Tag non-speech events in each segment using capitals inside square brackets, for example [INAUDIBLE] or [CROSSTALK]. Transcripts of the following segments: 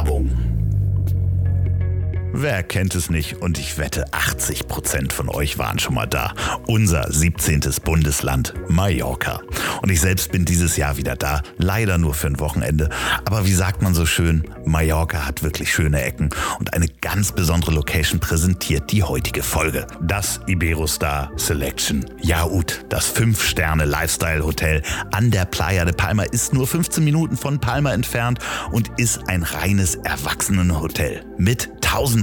Werbung. Wer kennt es nicht? Und ich wette, 80 Prozent von euch waren schon mal da. Unser 17. Bundesland Mallorca. Und ich selbst bin dieses Jahr wieder da. Leider nur für ein Wochenende. Aber wie sagt man so schön? Mallorca hat wirklich schöne Ecken. Und eine ganz besondere Location präsentiert die heutige Folge. Das Iberostar Selection Jaud. Das 5-Sterne-Lifestyle-Hotel an der Playa de Palma ist nur 15 Minuten von Palma entfernt und ist ein reines Erwachsenenhotel mit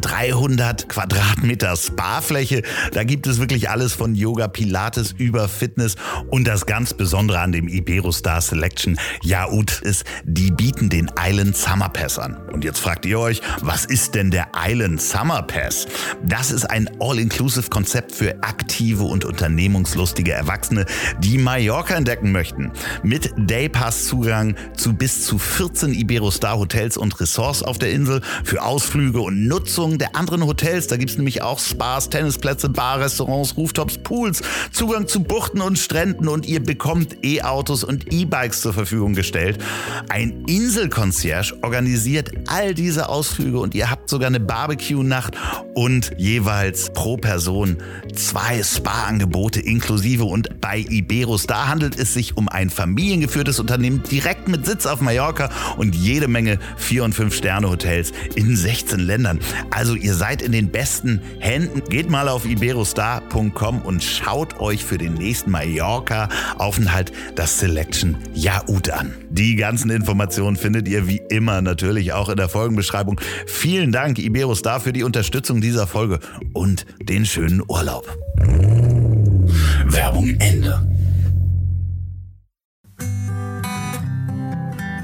1300 Quadratmeter Sparfläche. Da gibt es wirklich alles von Yoga, Pilates über Fitness. Und das ganz Besondere an dem Iberostar Selection Jaud ist, die bieten den Island Summer Pass an. Und jetzt fragt ihr euch, was ist denn der Island Summer Pass? Das ist ein All-Inclusive-Konzept für aktive und unternehmungslustige Erwachsene, die Mallorca entdecken möchten. Mit Daypass-Zugang zu bis zu 14 Iberostar Hotels und Ressorts auf der Insel für Ausflüge und Nutzung der anderen Hotels. Da gibt es nämlich auch Spas, Tennisplätze, Bar, Restaurants, Rooftops, Pools, Zugang zu Buchten und Stränden und ihr bekommt E-Autos und E-Bikes zur Verfügung gestellt. Ein Inselconcierge organisiert all diese Ausflüge und ihr habt sogar eine Barbecue-Nacht und jeweils pro Person zwei Spa-Angebote inklusive und bei Iberos. Da handelt es sich um ein familiengeführtes Unternehmen direkt mit Sitz auf Mallorca und jede Menge 4- und 5-Sterne-Hotels in 16 Ländern. Also ihr seid in den besten Händen. Geht mal auf iberostar.com und schaut euch für den nächsten Mallorca-Aufenthalt das Selection Jaud an. Die ganzen Informationen findet ihr wie immer natürlich auch in der Folgenbeschreibung. Vielen Dank Iberostar für die Unterstützung dieser Folge und den schönen Urlaub. Werbung Ende.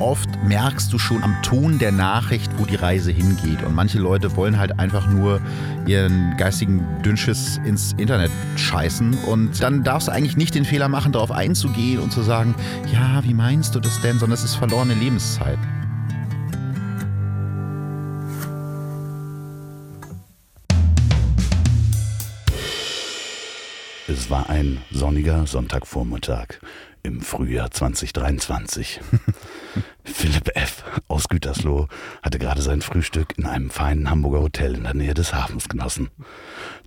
Oft merkst du schon am Ton der Nachricht, wo die Reise hingeht. Und manche Leute wollen halt einfach nur ihren geistigen Dünnschiss ins Internet scheißen. Und dann darfst du eigentlich nicht den Fehler machen, darauf einzugehen und zu sagen, ja, wie meinst du das denn? Sondern es ist verlorene Lebenszeit. Es war ein sonniger Sonntagvormittag im Frühjahr 2023. [LAUGHS] [LAUGHS] Philipp F. aus Gütersloh hatte gerade sein Frühstück in einem feinen Hamburger Hotel in der Nähe des Hafens genossen.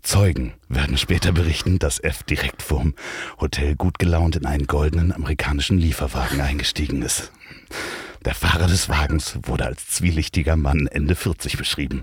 Zeugen werden später berichten, dass F. direkt vorm Hotel gut gelaunt in einen goldenen amerikanischen Lieferwagen eingestiegen ist. Der Fahrer des Wagens wurde als zwielichtiger Mann Ende 40 beschrieben.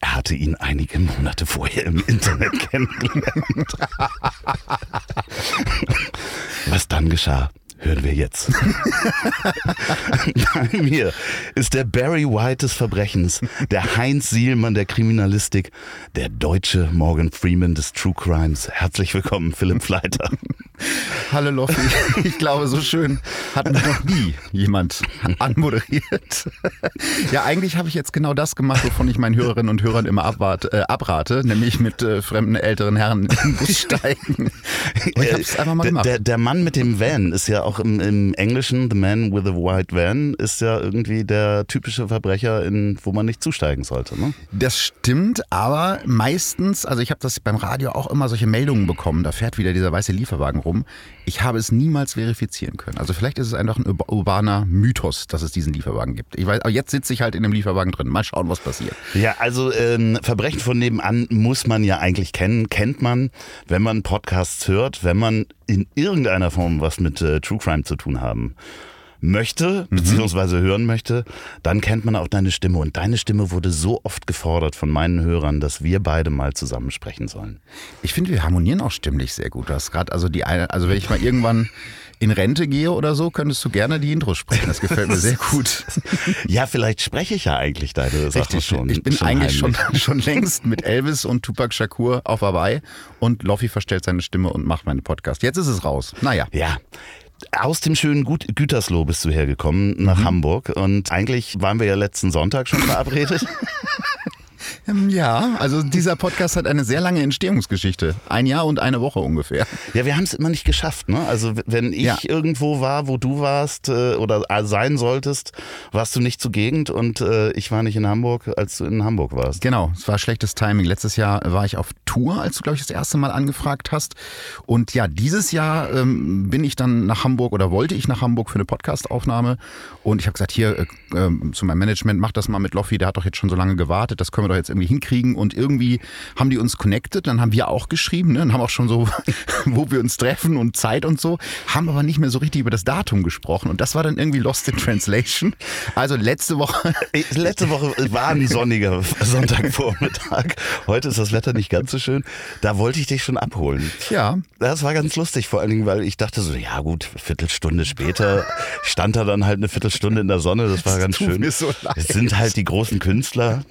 Er hatte ihn einige Monate vorher im Internet kennengelernt. [LAUGHS] Was dann geschah, hören wir jetzt. [LAUGHS] Bei mir ist der Barry White des Verbrechens, der Heinz Sielmann der Kriminalistik, der deutsche Morgan Freeman des True Crimes. Herzlich willkommen, Philipp Fleiter. [LAUGHS] Hallo Loffi, ich glaube, so schön hat mich noch nie jemand anmoderiert. Ja, eigentlich habe ich jetzt genau das gemacht, wovon ich meinen Hörerinnen und Hörern immer abwart, äh, abrate, nämlich mit äh, fremden älteren Herren in den Bus steigen. Aber [LAUGHS] ich habe es einfach mal gemacht. Der, der Mann mit dem Van ist ja auch im, im, Englischen, The Man with a White Van, ist ja irgendwie der typische Verbrecher, in, wo man nicht zusteigen sollte. Ne? Das stimmt, aber meistens, also ich habe das beim Radio auch immer solche Meldungen bekommen, da fährt wieder dieser weiße Lieferwagen rum. Ich habe es niemals verifizieren können. Also vielleicht ist es einfach ein urbaner Mythos, dass es diesen Lieferwagen gibt. Ich weiß, aber jetzt sitze ich halt in dem Lieferwagen drin. Mal schauen, was passiert. Ja, also ähm, Verbrechen von nebenan muss man ja eigentlich kennen, kennt man, wenn man Podcasts hört, wenn man in irgendeiner Form was mit äh, True Crime zu tun haben möchte, mhm. beziehungsweise hören möchte, dann kennt man auch deine Stimme. Und deine Stimme wurde so oft gefordert von meinen Hörern, dass wir beide mal zusammen sprechen sollen. Ich finde, wir harmonieren auch stimmlich sehr gut. Du hast gerade, also die eine, also wenn ich mal irgendwann in Rente gehe oder so, könntest du gerne die Intro sprechen. Das gefällt mir sehr gut. [LAUGHS] ja, vielleicht spreche ich ja eigentlich deine Sachen Richtig. schon. Ich bin schon eigentlich schon, [LAUGHS] schon längst mit Elvis und Tupac Shakur auf Hawaii und Loffi verstellt seine Stimme und macht meinen Podcast. Jetzt ist es raus. Naja. Ja. Aus dem schönen Gut Gütersloh bist du hergekommen nach mhm. Hamburg und eigentlich waren wir ja letzten Sonntag schon verabredet. [LAUGHS] Ähm, ja, also dieser Podcast hat eine sehr lange Entstehungsgeschichte. Ein Jahr und eine Woche ungefähr. Ja, wir haben es immer nicht geschafft. Ne? Also wenn ich ja. irgendwo war, wo du warst äh, oder sein solltest, warst du nicht zugegend und äh, ich war nicht in Hamburg, als du in Hamburg warst. Genau, es war schlechtes Timing. Letztes Jahr war ich auf Tour Tour, als du, glaube ich, das erste Mal angefragt hast. Und ja, dieses Jahr ähm, bin ich dann nach Hamburg oder wollte ich nach Hamburg für eine Podcastaufnahme. Und ich habe gesagt, hier äh, äh, zu meinem Management, mach das mal mit Loffi, der hat doch jetzt schon so lange gewartet, das können wir doch jetzt irgendwie hinkriegen. Und irgendwie haben die uns connected, dann haben wir auch geschrieben ne, und haben auch schon so, [LAUGHS] wo wir uns treffen und Zeit und so, haben aber nicht mehr so richtig über das Datum gesprochen. Und das war dann irgendwie Lost in Translation. Also letzte Woche. [LAUGHS] Letzte Woche war ein sonniger Sonntagvormittag. Heute ist das Wetter nicht ganz so schön. Da wollte ich dich schon abholen. Ja. Das war ganz lustig, vor allen Dingen, weil ich dachte so, ja gut, Viertelstunde später stand er dann halt eine Viertelstunde in der Sonne. Das war das ganz schön. So. Es sind halt die großen Künstler.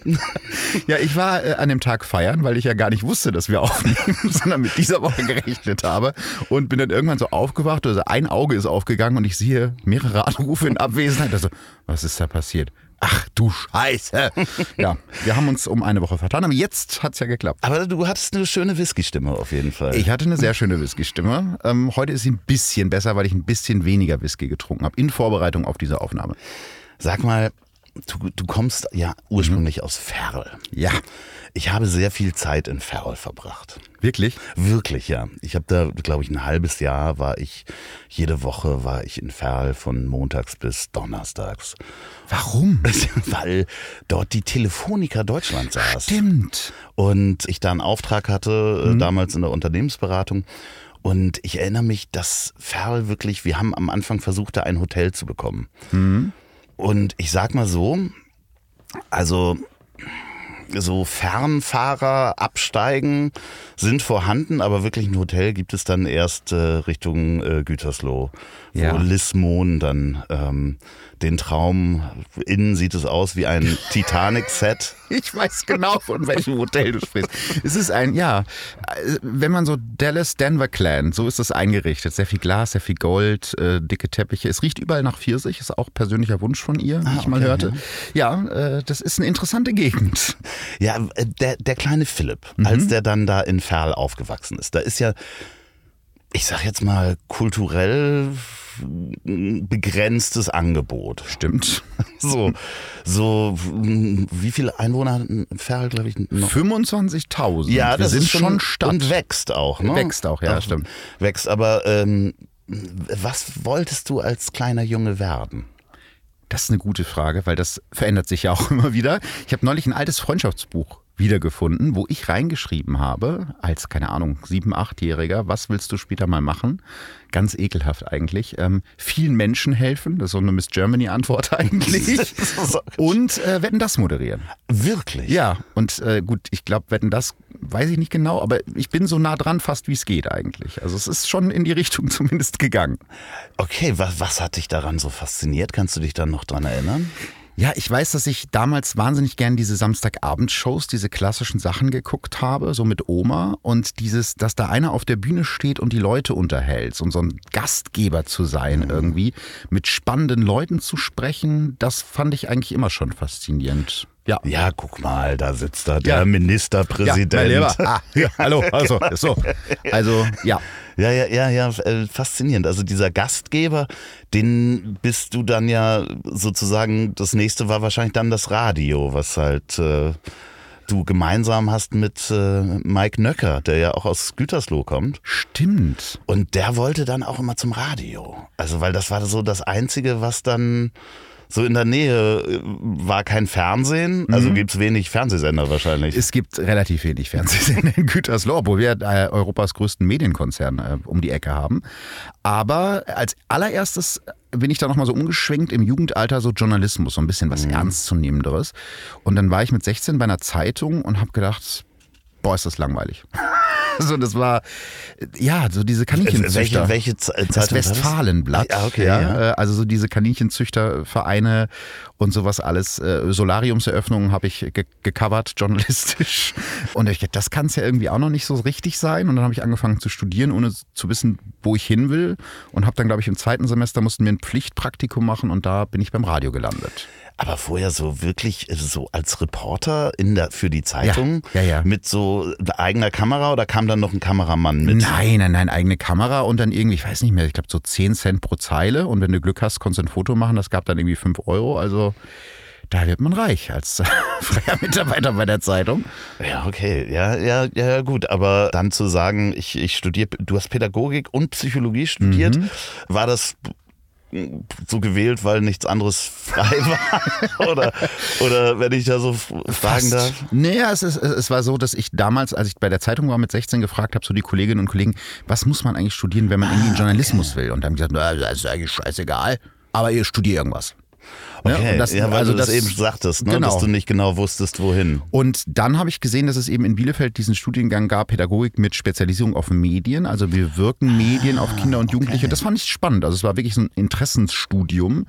Ja, ich war äh, an dem Tag feiern, weil ich ja gar nicht wusste, dass wir [LAUGHS] aufnehmen, sondern mit dieser Woche gerechnet habe und bin dann irgendwann so aufgewacht, also ein Auge ist aufgegangen und ich sehe mehrere Anrufe in Abwesenheit. Also, was ist da passiert? Ach du Scheiße. Ja, wir haben uns um eine Woche vertan, aber jetzt hat's ja geklappt. Aber du hattest eine schöne Whisky-Stimme auf jeden Fall. Ich hatte eine sehr schöne Whisky-Stimme. Ähm, heute ist sie ein bisschen besser, weil ich ein bisschen weniger Whisky getrunken habe in Vorbereitung auf diese Aufnahme. Sag mal, du, du kommst ja ursprünglich aus Ferl. Ja, Ich habe sehr viel Zeit in Ferl verbracht. wirklich? Wirklich, ja. Ich habe da, glaube ich, ein halbes Jahr war ich, jede Woche war ich in Ferl von montags bis donnerstags. Warum? [LAUGHS] Weil dort die Telefonica Deutschland saß. Stimmt. Und ich da einen Auftrag hatte, äh, damals in der Unternehmensberatung. Und ich erinnere mich, dass Ferl wirklich, wir haben am Anfang versucht, da ein Hotel zu bekommen. Und ich sag mal so, also so Fernfahrer absteigen sind vorhanden, aber wirklich ein Hotel gibt es dann erst äh, Richtung äh, Gütersloh, Ja. wo Lismon dann ähm, den Traum, innen sieht es aus wie ein [LAUGHS] Titanic-Set. Ich weiß genau, von welchem Hotel du sprichst. Es ist ein, ja, wenn man so Dallas Denver Clan, so ist es eingerichtet. Sehr viel Glas, sehr viel Gold, äh, dicke Teppiche. Es riecht überall nach Pfirsich, ist auch persönlicher Wunsch von ihr, wie Ah, ich mal okay, hörte. Ja, äh, das ist eine interessante Gegend. Ja, äh, der, der kleine Philipp, Mhm. als der dann da in Ferl aufgewachsen ist, da ist ja, ich sag jetzt mal, kulturell begrenztes Angebot. Stimmt. [LAUGHS] So, so, wie viele Einwohner hat Ferl, glaube ich, noch? 25.000. Ja, wir das sind ist schon Stadt. Und wächst auch, ne? Wächst auch, ja, stimmt. Wächst, aber ähm, was wolltest du als kleiner Junge werden? Das ist eine gute Frage, weil das verändert sich ja auch [LAUGHS] immer wieder. Ich habe neulich ein altes Freundschaftsbuch wiedergefunden, wo ich reingeschrieben habe, als, keine Ahnung, sieben-, achtjähriger, was willst du später mal machen? Ganz ekelhaft eigentlich. Ähm, vielen Menschen helfen, das ist so eine Miss Germany-Antwort [LAUGHS] eigentlich. Und äh, Wetten das moderieren. Wirklich? Ja, und äh, gut, ich glaube, Wetten das weiß ich nicht genau, aber ich bin so nah dran fast, wie es geht eigentlich. Also es ist schon in die Richtung [LAUGHS] zumindest gegangen. Okay, was, was hat dich daran so fasziniert? Kannst du dich dann noch dran erinnern? Ja, ich weiß, dass ich damals wahnsinnig gern diese Samstagabendshows, diese klassischen Sachen geguckt habe, so mit Oma. Und dieses, dass da einer auf der Bühne steht und die Leute unterhält und so ein Gastgeber zu sein irgendwie, mit spannenden Leuten zu sprechen, das fand ich eigentlich immer schon faszinierend. Ja. Ja, guck mal, da sitzt da der Ja. Ministerpräsident. Ja, mein Lieber. [LAUGHS] Ah, ja, hallo, also, so. Also, ja. Ja, ja, ja, ja, äh, faszinierend. Also dieser Gastgeber, den bist du dann ja sozusagen, das nächste war wahrscheinlich dann das Radio, was halt äh, du gemeinsam hast mit äh, Mike Nöcker, der ja auch aus Gütersloh kommt. Stimmt. Und der wollte dann auch immer zum Radio. Also, weil das war so das Einzige, was dann so in der Nähe äh, war kein Fernsehen. Also gibt's wenig Fernsehsender wahrscheinlich. Es gibt relativ wenig Fernsehsender in Gütersloh, obwohl wir äh, Europas größten Medienkonzern äh, um die Ecke haben. Aber als allererstes bin ich da nochmal so umgeschwenkt im Jugendalter so Journalismus, so ein bisschen was Ernstzunehmenderes. Und dann war ich mit 16 bei einer Zeitung und habe gedacht, boah, ist das langweilig. [LAUGHS] so, das war, ja, so diese Kaninchenzüchter. welche, welche Zeitung das? Westfalenblatt. Ah, okay, ja. äh, Also so diese Kaninchenzüchtervereine und sowas alles. Äh, Solariumseröffnungen habe ich ge gecovert, journalistisch. [LAUGHS] Und ich, das kann es ja irgendwie auch noch nicht so richtig sein. Und dann habe ich angefangen zu studieren, ohne zu wissen, wo ich hin will. Und habe dann, glaube ich, im zweiten Semester mussten wir ein Pflichtpraktikum machen und da bin ich beim Radio gelandet. Aber vorher so wirklich äh, so als Reporter in der, für die Zeitung Ja, ja, ja. mit so eigener Kamera oder kam dann noch ein Kameramann mit? Nein, nein, nein, eigene Kamera und dann irgendwie, ich weiß nicht mehr, ich glaube so 10 Cent pro Zeile. Und wenn du Glück hast, konntest du ein Foto machen. Das gab dann irgendwie 5 Euro. Also da wird man reich als [LAUGHS] freier Mitarbeiter bei der Zeitung. Ja, okay. Ja, ja, ja, gut. Aber dann zu sagen, ich, ich studiere, du hast Pädagogik und Psychologie studiert, mhm. war das so gewählt, weil nichts anderes frei [LAUGHS] war? oder, oder wenn ich da so fragen darf? Naja, es, ist, es war so, dass ich damals, als ich bei der Zeitung war mit 16, gefragt habe, so die Kolleginnen und Kollegen, was muss man eigentlich studieren, wenn man irgendwie ah, Journalismus will? Und dann haben gesagt, das ist eigentlich scheißegal, aber ihr studiert irgendwas. Okay, ja, das, ja weil also du das, das, eben sagtest, ne? genau. dass du nicht genau wusstest, wohin. Und dann habe ich gesehen, dass es eben in Bielefeld diesen Studiengang gab, Pädagogik mit Spezialisierung auf Medien. Also wir wirken Medien auf Kinder und Jugendliche. Okay. Das fand ich spannend. Also es war wirklich so ein Interessensstudium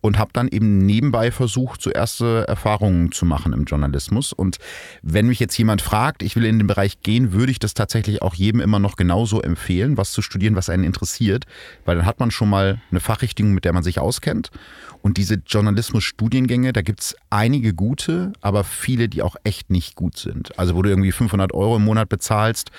und habe dann eben nebenbei versucht, so erste Erfahrungen zu machen im Journalismus. Und wenn mich jetzt jemand fragt, ich will in den Bereich gehen, würde ich das tatsächlich auch jedem immer noch genauso empfehlen, was zu studieren, was einen interessiert, weil dann hat man schon mal eine Fachrichtung, mit der man sich auskennt. Und diese Journalismus-Studiengänge, da gibt es einige gute, aber viele, die auch echt nicht gut sind. Also wo du irgendwie 500 Euro im Monat bezahlst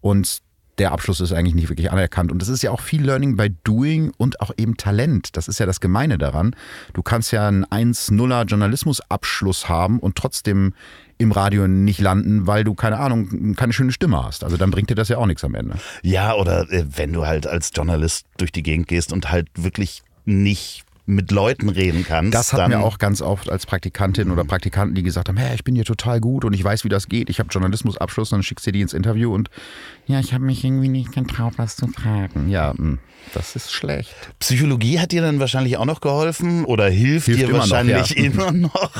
und der Abschluss ist eigentlich nicht wirklich anerkannt. Und das ist ja auch viel Learning by Doing und auch eben Talent. Das ist ja das Gemeine daran. Du kannst ja einen 1-0er Journalismusabschluss haben und trotzdem im Radio nicht landen, weil du, keine Ahnung, keine schöne Stimme hast. Also dann bringt dir das ja auch nichts am Ende. Ja, oder äh, wenn du halt als Journalist durch die Gegend gehst und halt wirklich nicht mit Leuten reden kannst. Das hatten wir auch ganz oft als Praktikantin oder Praktikanten, die gesagt haben, hey, ich bin hier total gut und ich weiß, wie das geht. Ich habe Journalismusabschluss, dann schickst du die ins Interview und ja, ich habe mich irgendwie nicht getraut, was zu fragen. Ja, hm, das ist schlecht. Psychologie hat dir dann wahrscheinlich auch noch geholfen oder hilft, hilft dir immer wahrscheinlich noch, ja. immer [LAUGHS] noch.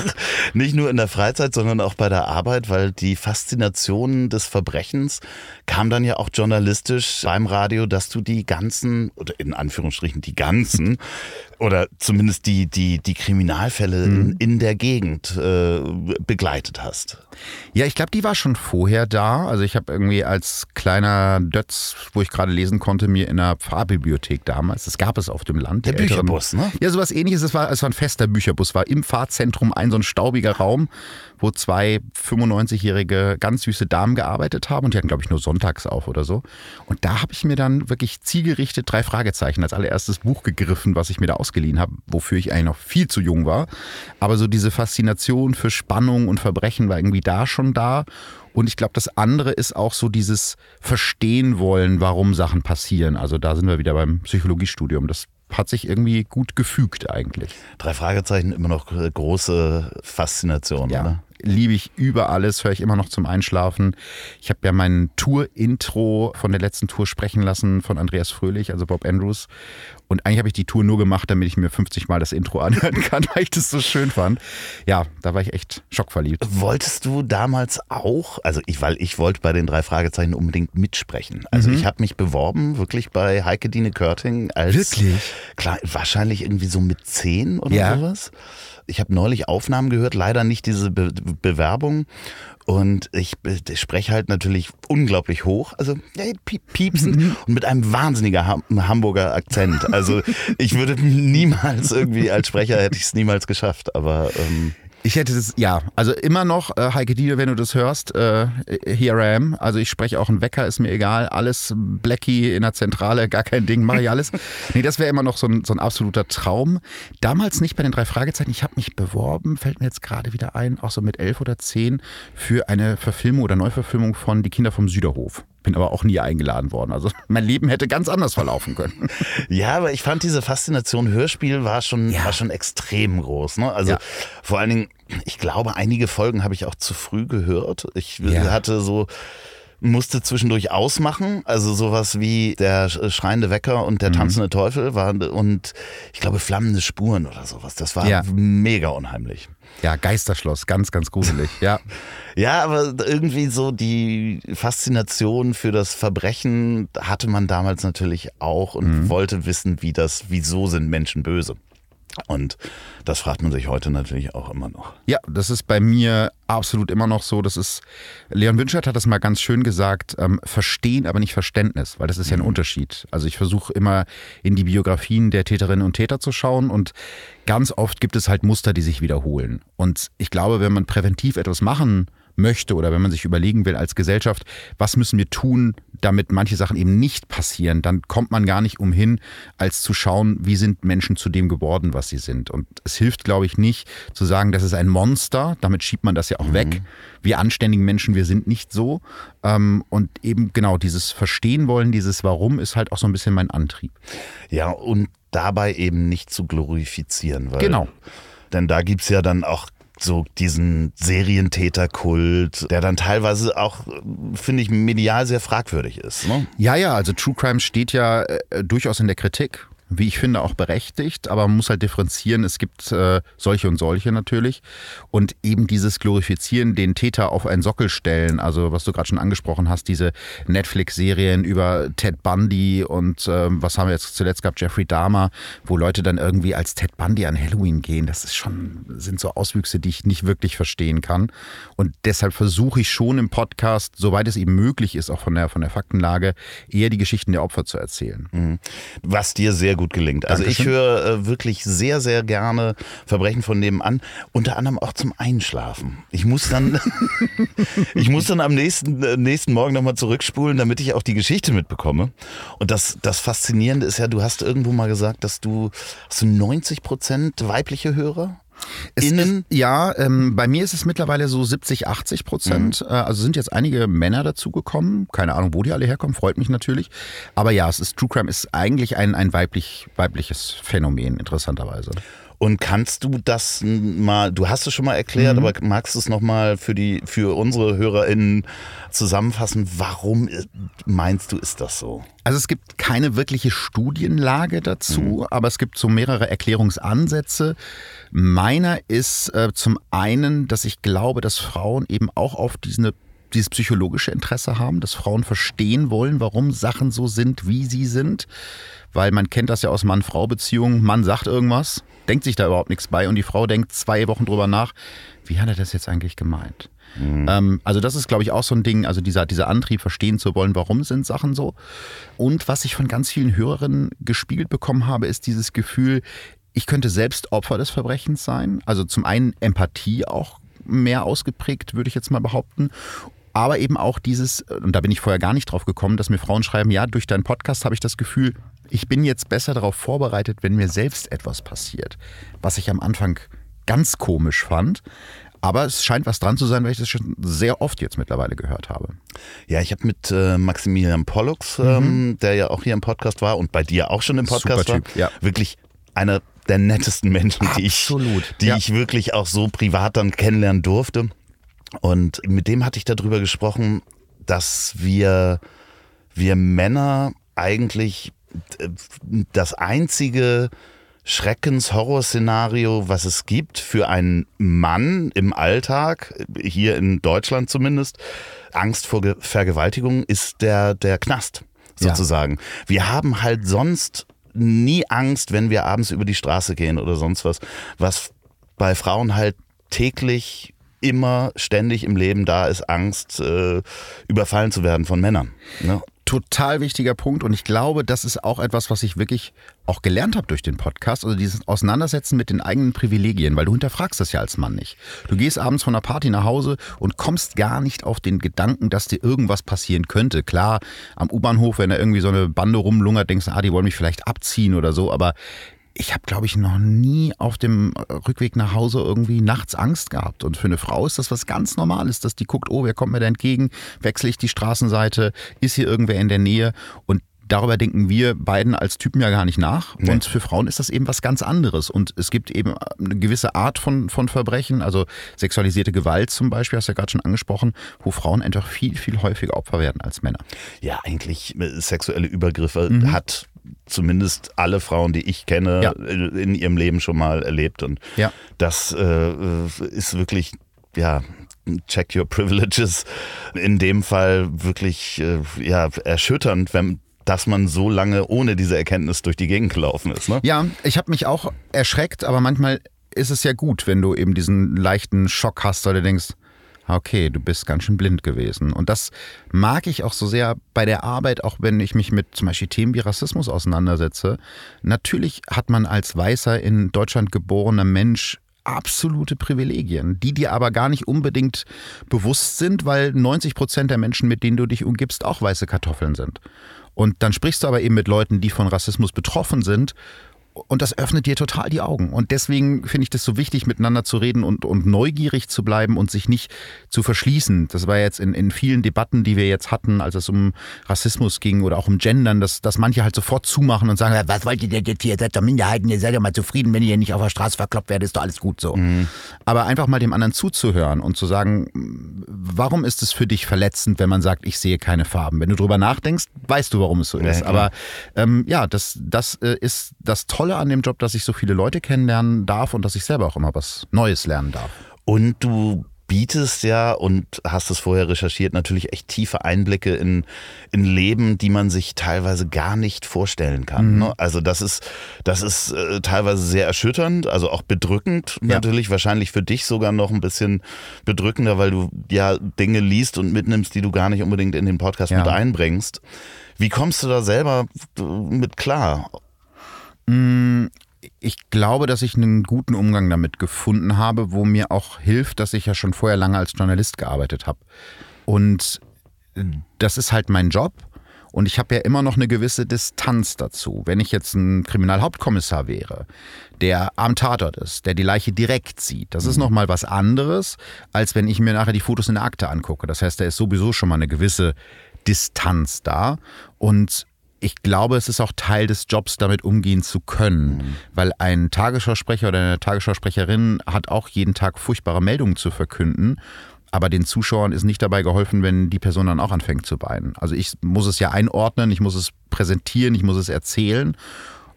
Nicht nur in der Freizeit, sondern auch bei der Arbeit, weil die Faszination des Verbrechens kam dann ja auch journalistisch beim Radio, dass du die ganzen, oder in Anführungsstrichen die ganzen, [LAUGHS] oder zumindest die, die, die Kriminalfälle mhm. in, der Gegend äh, begleitet hast. Ja, ich glaube, die war schon vorher da. Also ich habe irgendwie als kleiner Dötz, wo ich gerade lesen konnte, mir in einer Fahrbibliothek damals, das gab es auf dem Land. Der Bücherbus, ne? Ja, sowas ähnliches. Es war, es war ein fester Bücherbus, war im Fahrzentrum ein so ein staubiger Raum, wo zwei 95-jährige ganz süße Damen gearbeitet haben und die hatten, glaube ich, nur sonntags auf oder so. Und da habe ich mir dann wirklich zielgerichtet drei Fragezeichen als allererstes Buch gegriffen, was ich mir da ausgeliehen habe, wofür ich eigentlich noch viel zu jung war. Aber so diese Faszination für Spannung und Verbrechen war irgendwie da schon da. Und ich glaube, das andere ist auch so dieses Verstehen wollen, warum Sachen passieren. Also da sind wir wieder beim Psychologiestudium. Das hat sich irgendwie gut gefügt eigentlich. Drei Fragezeichen, immer noch große Faszination, ja. oder? liebe ich über alles, höre ich immer noch zum Einschlafen. Ich habe ja mein Tour-Intro von der letzten Tour sprechen lassen von Andreas Fröhlich, also Bob Andrews. Und eigentlich habe ich die Tour nur gemacht, damit ich mir 50 Mal das Intro [LAUGHS] anhören kann, weil ich das so schön fand. Ja, da war ich echt schockverliebt. Wolltest du damals auch, also ich, weil ich wollte bei den drei Fragezeichen unbedingt mitsprechen. Also mhm. ich habe mich beworben, wirklich bei Heike Dine Körting als. Wirklich? Klar, wahrscheinlich irgendwie so mit zehn oder ja. sowas. Ich habe neulich Aufnahmen gehört, leider nicht diese Be Bewerbung. Und ich, ich spreche halt natürlich unglaublich hoch, also hey, piepsend mhm. und mit einem wahnsinniger Hamburger Akzent. Also ich würde niemals irgendwie als Sprecher hätte ich es niemals geschafft, aber ähm, ich hätte das, ja, also immer noch, äh, Heike Dieter, wenn du das hörst, äh, here I am. Also ich spreche auch einen Wecker, ist mir egal. Alles Blackie in der Zentrale, gar kein Ding, mache ich alles. [LAUGHS] nee, das wäre immer noch so ein, so ein absoluter Traum. Damals nicht bei den drei Fragezeichen. Ich habe mich beworben, fällt mir jetzt gerade wieder ein, auch so mit elf oder zehn, für eine Verfilmung oder Neuverfilmung von Die Kinder vom Süderhof bin aber auch nie eingeladen worden. Also [LAUGHS] mein Leben hätte ganz anders verlaufen können. [LAUGHS] Ja, aber ich fand diese Faszination Hörspiel war schon, ja. war schon extrem groß. Ne? Also ja. vor allen Dingen, ich glaube, einige Folgen habe ich auch zu früh gehört. Ich ja. hatte so musste zwischendurch ausmachen. Also sowas wie der schreiende Wecker und der mhm. tanzende Teufel waren und ich glaube flammende Spuren oder sowas. Das war ja. mega unheimlich. Ja, Geisterschloss, ganz, ganz gruselig, ja. [LAUGHS] ja, aber irgendwie so die Faszination für das Verbrechen hatte man damals natürlich auch und mhm. wollte wissen, wie das, wieso sind Menschen böse. Und das fragt man sich heute natürlich auch immer noch. Ja, das ist bei mir absolut immer noch so. Das ist, Leon Wünschert hat das mal ganz schön gesagt, ähm, verstehen, aber nicht Verständnis, weil das ist ja ein mhm. Unterschied. Also ich versuche immer in die Biografien der Täterinnen und Täter zu schauen und ganz oft gibt es halt Muster, die sich wiederholen. Und ich glaube, wenn man präventiv etwas machen möchte oder wenn man sich überlegen will als Gesellschaft, was müssen wir tun, damit manche Sachen eben nicht passieren, dann kommt man gar nicht umhin, als zu schauen, wie sind Menschen zu dem geworden, was sie sind. Und es hilft, glaube ich, nicht zu sagen, das ist ein Monster, damit schiebt man das ja auch mhm. weg. Wir anständigen Menschen, wir sind nicht so. Ähm, und eben genau dieses Verstehen wollen, dieses Warum ist halt auch so ein bisschen mein Antrieb. Ja, und dabei eben nicht zu glorifizieren. Weil, genau. Denn da gibt es ja dann auch so diesen Serientäterkult, der dann teilweise auch, finde ich, medial sehr fragwürdig ist. Ne? Ja, ja, also True Crime steht ja äh, durchaus in der Kritik wie ich finde, auch berechtigt, aber man muss halt differenzieren. Es gibt äh, solche und solche natürlich. Und eben dieses Glorifizieren, den Täter auf einen Sockel stellen, also was du gerade schon angesprochen hast, diese Netflix-Serien über Ted Bundy und äh, was haben wir jetzt zuletzt gehabt, Jeffrey Dahmer, wo Leute dann irgendwie als Ted Bundy an Halloween gehen. Das ist schon, sind so Auswüchse, die ich nicht wirklich verstehen kann. Und deshalb versuche ich schon im Podcast, soweit es eben möglich ist, auch von der, von der Faktenlage, eher die Geschichten der Opfer zu erzählen. Mhm. Was dir sehr gut gelingt. Also Dankeschön. ich höre äh, wirklich sehr, sehr gerne Verbrechen von nebenan, unter anderem auch zum Einschlafen. Ich muss dann, [LAUGHS] ich muss dann am nächsten, äh, nächsten Morgen nochmal zurückspulen, damit ich auch die Geschichte mitbekomme. Und das, das Faszinierende ist ja, du hast irgendwo mal gesagt, dass du, hast du 90 Prozent weibliche Hörer? Innen? Ist, ja, ähm, bei mir ist es mittlerweile so 70, 80 Prozent. Mhm. Äh, also sind jetzt einige Männer dazugekommen. Keine Ahnung, wo die alle herkommen, freut mich natürlich. Aber ja, es ist True Crime ist eigentlich ein, ein weiblich, weibliches Phänomen, interessanterweise. Und kannst du das mal, du hast es schon mal erklärt, mhm. aber magst du es nochmal für die, für unsere HörerInnen zusammenfassen? Warum meinst du, ist das so? Also es gibt keine wirkliche Studienlage dazu, mhm. aber es gibt so mehrere Erklärungsansätze. Meiner ist äh, zum einen, dass ich glaube, dass Frauen eben auch auf diese dieses psychologische Interesse haben, dass Frauen verstehen wollen, warum Sachen so sind, wie sie sind. Weil man kennt das ja aus Mann-Frau-Beziehungen. Mann sagt irgendwas, denkt sich da überhaupt nichts bei und die Frau denkt zwei Wochen drüber nach, wie hat er das jetzt eigentlich gemeint? Mhm. Ähm, also das ist, glaube ich, auch so ein Ding, also dieser, dieser Antrieb, verstehen zu wollen, warum sind Sachen so. Und was ich von ganz vielen Hörerinnen gespiegelt bekommen habe, ist dieses Gefühl, ich könnte selbst Opfer des Verbrechens sein. Also zum einen Empathie auch mehr ausgeprägt, würde ich jetzt mal behaupten aber eben auch dieses, und da bin ich vorher gar nicht drauf gekommen, dass mir Frauen schreiben, ja, durch deinen Podcast habe ich das Gefühl, ich bin jetzt besser darauf vorbereitet, wenn mir selbst etwas passiert. Was ich am Anfang ganz komisch fand. Aber es scheint was dran zu sein, weil ich das schon sehr oft jetzt mittlerweile gehört habe. Ja, ich habe mit äh, Maximilian Pollux, ähm, mhm. der ja auch hier im Podcast war und bei dir auch schon im Podcast Super typ, war, ja. wirklich einer der nettesten Menschen, die ich, die ja. ich wirklich auch so privat dann kennenlernen durfte. Und mit dem hatte ich darüber gesprochen, dass wir, wir Männer eigentlich das einzige Schreckens-Horrorszenario, was es gibt für einen Mann im Alltag, hier in Deutschland zumindest, Angst vor Vergewaltigung, ist der, der Knast sozusagen. Ja. Wir haben halt sonst nie Angst, wenn wir abends über die Straße gehen oder sonst was, was bei Frauen halt täglich immer ständig im Leben da ist Angst, äh, überfallen zu werden von Männern. Ne? Total wichtiger Punkt und ich glaube, das ist auch etwas, was ich wirklich auch gelernt habe durch den Podcast, also dieses Auseinandersetzen mit den eigenen Privilegien, weil du hinterfragst das ja als Mann nicht. Du gehst abends von einer Party nach Hause und kommst gar nicht auf den Gedanken, dass dir irgendwas passieren könnte. Klar, am U-Bahnhof, wenn da irgendwie so eine Bande rumlungert, denkst du, ah, die wollen mich vielleicht abziehen oder so, aber ich habe, glaube ich, noch nie auf dem Rückweg nach Hause irgendwie nachts Angst gehabt. Und für eine Frau ist das was ganz Normales, dass die guckt, oh, wer kommt mir da entgegen? Wechsle ich die Straßenseite? Ist hier irgendwer in der Nähe? Und darüber denken wir beiden als Typen ja gar nicht nach. Nee. Und für Frauen ist das eben was ganz anderes. Und es gibt eben eine gewisse Art von, von Verbrechen, also sexualisierte Gewalt zum Beispiel, hast du ja gerade schon angesprochen, wo Frauen einfach viel, viel häufiger Opfer werden als Männer. Ja, eigentlich äh, sexuelle Übergriffe mhm. hat zumindest alle Frauen, die ich kenne, ja. in ihrem Leben schon mal erlebt. Und ja. das äh, ist wirklich, ja, check your privileges. In dem Fall wirklich äh, ja, erschütternd, wenn, dass man so lange ohne diese Erkenntnis durch die Gegend gelaufen ist. Ne? Ja, ich habe mich auch erschreckt, aber manchmal ist es ja gut, wenn du eben diesen leichten Schock hast, du denkst, okay, du bist ganz schön blind gewesen. Und das mag ich auch so sehr bei der Arbeit, auch wenn ich mich mit zum Beispiel Themen wie Rassismus auseinandersetze. Natürlich hat man als weißer in Deutschland geborener Mensch absolute Privilegien, die dir aber gar nicht unbedingt bewusst sind, weil 90 Prozent der Menschen, mit denen du dich umgibst, auch weiße Kartoffeln sind. Und dann sprichst du aber eben mit Leuten, die von Rassismus betroffen sind und das öffnet dir total die Augen. Und deswegen finde ich das so wichtig, miteinander zu reden und, und neugierig zu bleiben und sich nicht zu verschließen. Das war jetzt in, in vielen Debatten, die wir jetzt hatten, als es um Rassismus ging oder auch um Gendern, dass, dass manche halt sofort zumachen und sagen, was wollt ihr denn jetzt hier? Ihr seid doch Minderheiten, ihr seid ja mal zufrieden, wenn ihr nicht auf der Straße verkloppt werdet, ist doch alles gut so. Mhm. Aber einfach mal dem anderen zuzuhören und zu sagen, warum ist es für dich verletzend, wenn man sagt, ich sehe keine Farben? Wenn du drüber nachdenkst, weißt du, warum es so ist. Ja, Aber ähm, ja, das, das äh, ist das Tolle Tolle an dem Job, dass ich so viele Leute kennenlernen darf und dass ich selber auch immer was Neues lernen darf. Und du bietest ja und hast es vorher recherchiert, natürlich echt tiefe Einblicke in, in Leben, die man sich teilweise gar nicht vorstellen kann. Mhm. Ne? Also das ist, das ist äh, teilweise sehr erschütternd, also auch bedrückend ja. natürlich, wahrscheinlich für dich sogar noch ein bisschen bedrückender, weil du ja Dinge liest und mitnimmst, die du gar nicht unbedingt in den Podcast ja. mit einbringst. Wie kommst du da selber mit klar? Mm, ich glaube, dass ich einen guten Umgang damit gefunden habe, wo mir auch hilft, dass ich ja schon vorher lange als Journalist gearbeitet habe. Und das ist halt mein Job. Und ich habe ja immer noch eine gewisse Distanz dazu. Wenn ich jetzt ein Kriminalhauptkommissar wäre, der am Tatort ist, der die Leiche direkt sieht, das ist nochmal was anderes, als wenn ich mir nachher die Fotos in der Akte angucke. Das heißt, da ist sowieso schon mal eine gewisse Distanz da. Und ich glaube, es ist auch Teil des Jobs, damit umgehen zu können, mhm. weil ein Tagesschausprecher oder eine Tagesschausprecherin hat auch jeden Tag furchtbare Meldungen zu verkünden. Aber den Zuschauern ist nicht dabei geholfen, wenn die Person dann auch anfängt zu weinen. Also ich muss es ja einordnen, ich muss es präsentieren, ich muss es erzählen.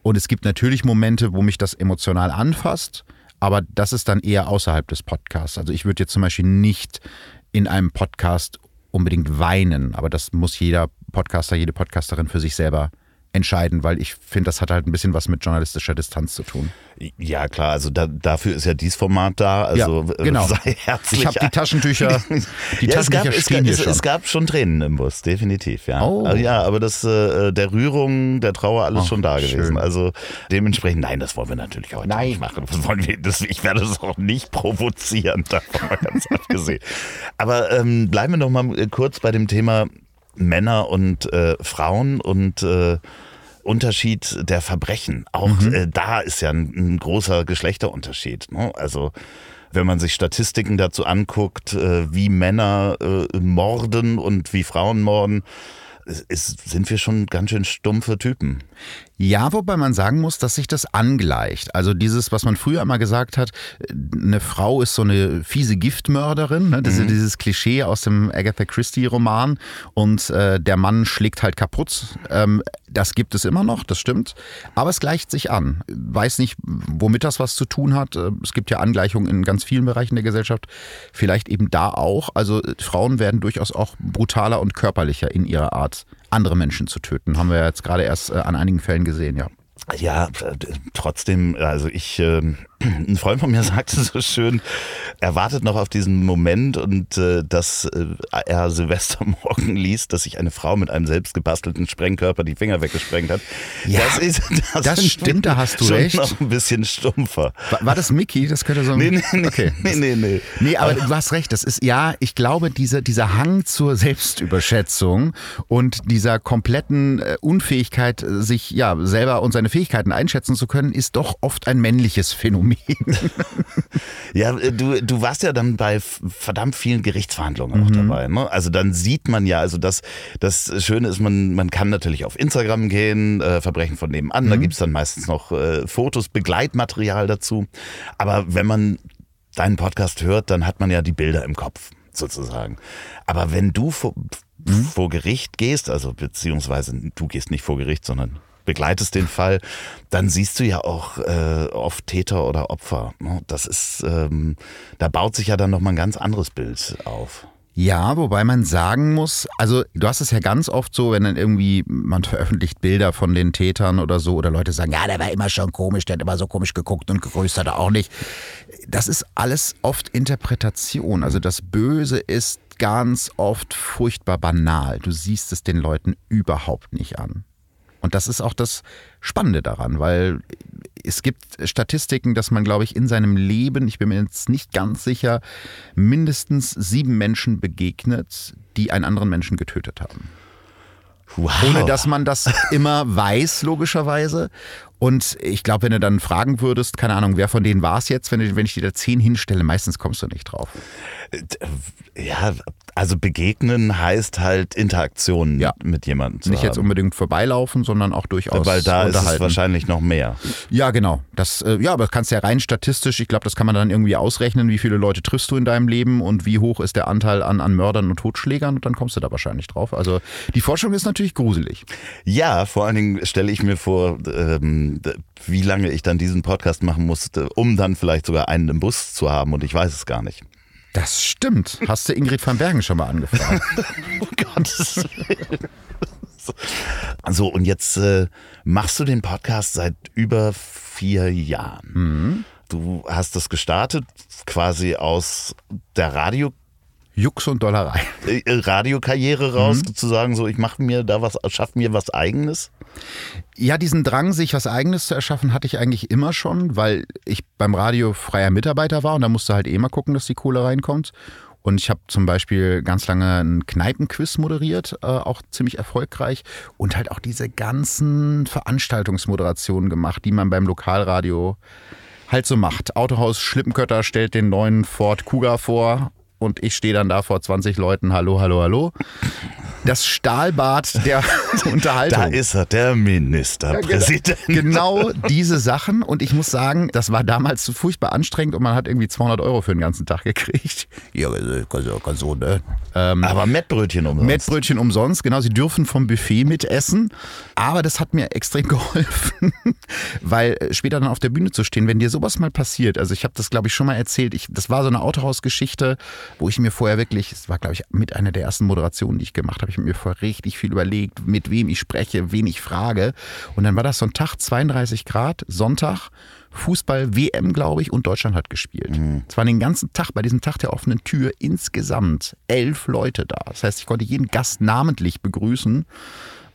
Und es gibt natürlich Momente, wo mich das emotional anfasst, aber das ist dann eher außerhalb des Podcasts. Also ich würde jetzt zum Beispiel nicht in einem Podcast unbedingt weinen, aber das muss jeder Podcaster, jede Podcasterin für sich selber entscheiden, weil ich finde, das hat halt ein bisschen was mit journalistischer Distanz zu tun. Ja, klar, also da, dafür ist ja dieses Format da. Also ja, genau. sei herzlich. Ich habe die Taschentücher, [LAUGHS] die ja, Taschentücher es gab, es, es, schon. Es gab schon Tränen im Bus, definitiv, ja. Oh. Also, ja, aber das äh, der Rührung, der Trauer, alles oh, schon da gewesen. Schön. Also dementsprechend, nein, das wollen wir natürlich auch nein. nicht machen. Das wollen wir, das, ich werde das auch nicht provozieren, [LAUGHS] davon mal ganz abgesehen. Aber ähm, bleiben wir noch mal kurz bei dem Thema Männer und äh, Frauen und äh, Unterschied der Verbrechen. Auch mhm. äh, da ist ja ein, ein großer Geschlechterunterschied. Ne? Also wenn man sich Statistiken dazu anguckt, äh, wie Männer äh, morden und wie Frauen morden, ist, sind wir schon ganz schön stumpfe Typen. Ja, wobei man sagen muss, dass sich das angleicht. Also dieses, was man früher immer gesagt hat, eine Frau ist so eine fiese Giftmörderin. Ne? Das mhm. ist dieses Klischee aus dem Agatha Christie-Roman und äh, der Mann schlägt halt kaputt. Ähm, das gibt es immer noch, das stimmt. Aber es gleicht sich an. Weiß nicht, womit das was zu tun hat. Äh, es gibt ja Angleichungen in ganz vielen Bereichen der Gesellschaft. Vielleicht eben da auch. Also Frauen werden durchaus auch brutaler und körperlicher in ihrer Art andere Menschen zu töten. Haben wir jetzt gerade erst äh, an einigen Fällen gesehen, ja. Ja, trotzdem, also ich, äh, ein Freund von mir [LAUGHS] sagte so schön, er wartet noch auf diesen Moment und äh, dass äh, er Silvestermorgen [LAUGHS] liest, dass sich eine Frau mit einem selbstgebastelten Sprengkörper die Finger weggesprengt hat. Ja, das ist, das, das stimmt, da hast du schon recht. noch ein bisschen stumpfer. War, war, das Mickey? Das könnte so ein, nee, nee, nee, okay. [LAUGHS] nee, nee, nee. Nee, aber du hast recht, das ist, ja, ich glaube, diese, dieser Hang zur Selbstüberschätzung und dieser kompletten äh, Unfähigkeit, sich ja selber und seine Fähigkeiten einschätzen zu können, ist doch oft ein männliches Phänomen. Phänomen. [LAUGHS] ja, du, du warst ja dann bei verdammt vielen Gerichtsverhandlungen auch mhm. dabei. Ne? Also dann sieht man ja, also das, das Schöne ist, man, man kann natürlich auf Instagram gehen, äh, Verbrechen von nebenan, mhm. da gibt es dann meistens noch äh, Fotos, Begleitmaterial dazu. Aber wenn man deinen Podcast hört, dann hat man ja die Bilder im Kopf sozusagen. Aber wenn du vor, mhm. vor Gericht gehst, also beziehungsweise du gehst nicht vor Gericht, sondern begleitest den Fall, dann siehst du ja auch äh, oft Täter oder Opfer. Ne? Das ist, ähm, da baut sich ja dann nochmal ein ganz anderes Bild auf. Ja, wobei man sagen muss, also du hast es ja ganz oft so, wenn dann irgendwie man veröffentlicht Bilder von den Tätern oder so oder Leute sagen, ja, der war immer schon komisch, der hat immer so komisch geguckt und gegrüßt hat er auch nicht. Das ist alles oft Interpretation. Also das Böse ist ganz oft furchtbar banal. Du siehst es den Leuten überhaupt nicht an. Und das ist auch das Spannende daran, weil es gibt Statistiken, dass man, glaube ich, in seinem Leben, ich bin mir jetzt nicht ganz sicher, mindestens sieben Menschen begegnet, die einen anderen Menschen getötet haben. Wow. Ohne dass man das immer weiß, logischerweise. Und ich glaube, wenn du dann fragen würdest, keine Ahnung, wer von denen war es jetzt, wenn, wenn ich dir da zehn hinstelle, meistens kommst du nicht drauf. Ja, also begegnen heißt halt Interaktion Ja. mit jemandem. Zu Nicht jetzt haben. unbedingt vorbeilaufen, sondern auch durchaus Weil da ist es wahrscheinlich noch mehr. Ja, genau. Das, äh, ja, aber das kannst du ja rein statistisch, ich glaube, das kann man dann irgendwie ausrechnen, wie viele Leute triffst du in deinem Leben und wie hoch ist der Anteil an, an Mördern und Totschlägern und dann kommst du da wahrscheinlich drauf. Also die Forschung ist natürlich gruselig. Ja, vor allen Dingen stelle ich mir vor, ähm, wie lange ich dann diesen Podcast machen musste, um dann vielleicht sogar einen im Bus zu haben und ich weiß es gar nicht. Das stimmt. Hast du Ingrid van Bergen schon mal angefragt? Oh [LAUGHS] Gottes Willen. So, und jetzt äh, machst du den Podcast seit über vier Jahren. Du hast das gestartet quasi aus der Radio Jux und Dollerei. äh, Radiokarriere raus, zu sagen, so ich mache mir da was, schaff mir was eigenes. Ja, diesen Drang, sich was Eigenes zu erschaffen, hatte ich eigentlich immer schon, weil ich beim Radio freier Mitarbeiter war und da musste halt eh mal gucken, dass die Kohle reinkommt. Und ich habe zum Beispiel ganz lange einen Kneipenquiz moderiert, äh, auch ziemlich erfolgreich. Und halt auch diese ganzen Veranstaltungsmoderationen gemacht, die man beim Lokalradio halt so macht. Autohaus Schlippenkötter stellt den neuen Ford Kuga vor und ich stehe dann da vor 20 Leuten. Hallo, hallo, hallo. Das Stahlbad der [LAUGHS] [LAUGHS] Unterhaltung. Da ist er, der Ministerpräsident. Genau diese Sachen. Und ich muss sagen, das war damals furchtbar anstrengend und man hat irgendwie 200 Euro für den ganzen Tag gekriegt. Ja, ganz so, ganz so ne? Ähm, Aber Mettbrötchen umsonst. Mettbrötchen umsonst, genau, sie dürfen vom Buffet mitessen. Aber das hat mir extrem [LAUGHS] geholfen, weil äh, später dann auf der Bühne zu stehen, wenn dir sowas mal passiert, also ich habe das, glaube ich, schon mal erzählt, ich, das war so eine Autohausgeschichte, wo ich mir vorher wirklich, es war, glaube ich, mit einer der ersten Moderationen, die ich gemacht habe, ich habe mir vorher richtig viel überlegt, mit wem ich spreche, wen ich frage. Und dann war das so ein Tag, 32 Grad, Sonntag, Fußball, WM, glaube ich, und Deutschland hat gespielt. Es waren den ganzen Tag bei diesem Tag der offenen Tür insgesamt elf Leute da. Das heißt, ich konnte jeden Gast namentlich begrüßen.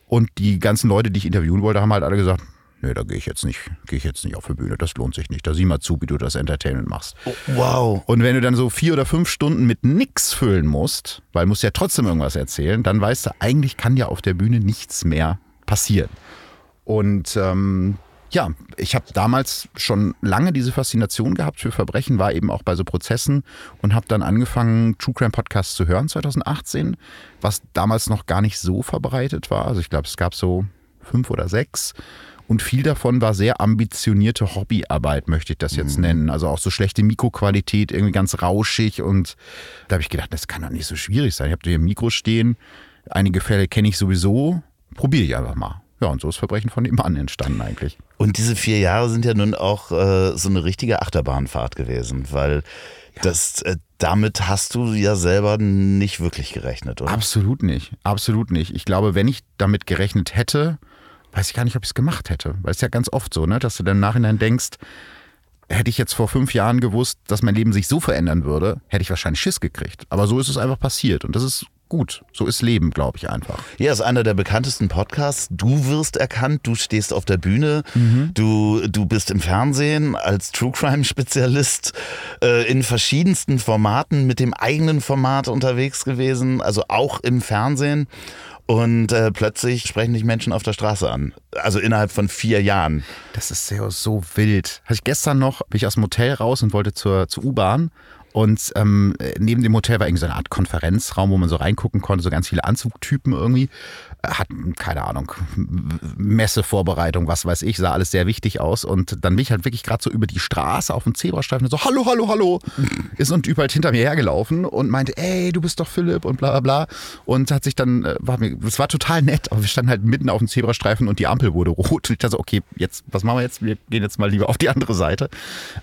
Und die ganzen Leute, die ich interviewen wollte, haben halt alle gesagt, nee, da gehe ich jetzt nicht, gehe ich jetzt nicht auf die Bühne, das lohnt sich nicht. Da sieh mal zu, wie du das Entertainment machst. Wow. Und wenn du dann so vier oder fünf Stunden mit nix füllen musst, weil du musst ja trotzdem irgendwas erzählen, dann weißt du, eigentlich kann ja auf der Bühne nichts mehr passieren. Und ähm, ja, ich habe damals schon lange diese Faszination gehabt für Verbrechen, war eben auch bei so Prozessen und habe dann angefangen, True Crime Podcasts zu hören 2018, was damals noch gar nicht so verbreitet war. Also ich glaube, es gab so fünf oder sechs. Und viel davon war sehr ambitionierte Hobbyarbeit, möchte ich das jetzt nennen. Also auch so schlechte Mikroqualität, irgendwie ganz rauschig. Und da habe ich gedacht, das kann doch nicht so schwierig sein. Ich habe hier ein Mikro stehen. Einige Fälle kenne ich sowieso. Probiere ich einfach mal. Ja, und so ist Verbrechen von nebenan entstanden eigentlich. Und diese vier Jahre sind ja nun auch äh, so eine richtige Achterbahnfahrt gewesen, weil das, äh, damit hast du ja selber nicht wirklich gerechnet, oder? Absolut nicht. Absolut nicht. Ich glaube, wenn ich damit gerechnet hätte, weiß ich gar nicht, ob ich es gemacht hätte. Weil es ist ja ganz oft so, ne, dass du dann im Nachhinein denkst, hätte ich jetzt vor fünf Jahren gewusst, dass mein Leben sich so verändern würde, hätte ich wahrscheinlich Schiss gekriegt. Aber so ist es einfach passiert. Und das ist gut. So ist Leben, glaube ich einfach. Ja, ist einer der bekanntesten Podcasts. Du wirst erkannt, du stehst auf der Bühne, du, du bist im Fernsehen als True Crime Spezialist äh, in verschiedensten Formaten mit dem eigenen Format unterwegs gewesen, also auch im Fernsehen. Und äh, plötzlich sprechen dich Menschen auf der Straße an. Also innerhalb von vier Jahren. Das ist so, so wild. Hatte ich gestern noch, bin ich aus dem Hotel raus und wollte zur, zur U-Bahn. Und ähm, neben dem Hotel war irgendwie so eine Art Konferenzraum, wo man so reingucken konnte, so ganz viele Anzugtypen irgendwie. Äh, Hatten, keine Ahnung, Messevorbereitung, was weiß ich, sah alles sehr wichtig aus. Und dann bin ich halt wirklich gerade so über die Straße auf dem Zebrastreifen und so, hallo, hallo, hallo. [LAUGHS] Ist Typ halt hinter mir hergelaufen und meinte, ey, du bist doch Philipp und bla bla bla. Und hat sich dann, äh, war mir, es war total nett, aber wir standen halt mitten auf dem Zebrastreifen und die Ampel wurde rot. Und ich dachte so, okay, jetzt, was machen wir jetzt? Wir gehen jetzt mal lieber auf die andere Seite.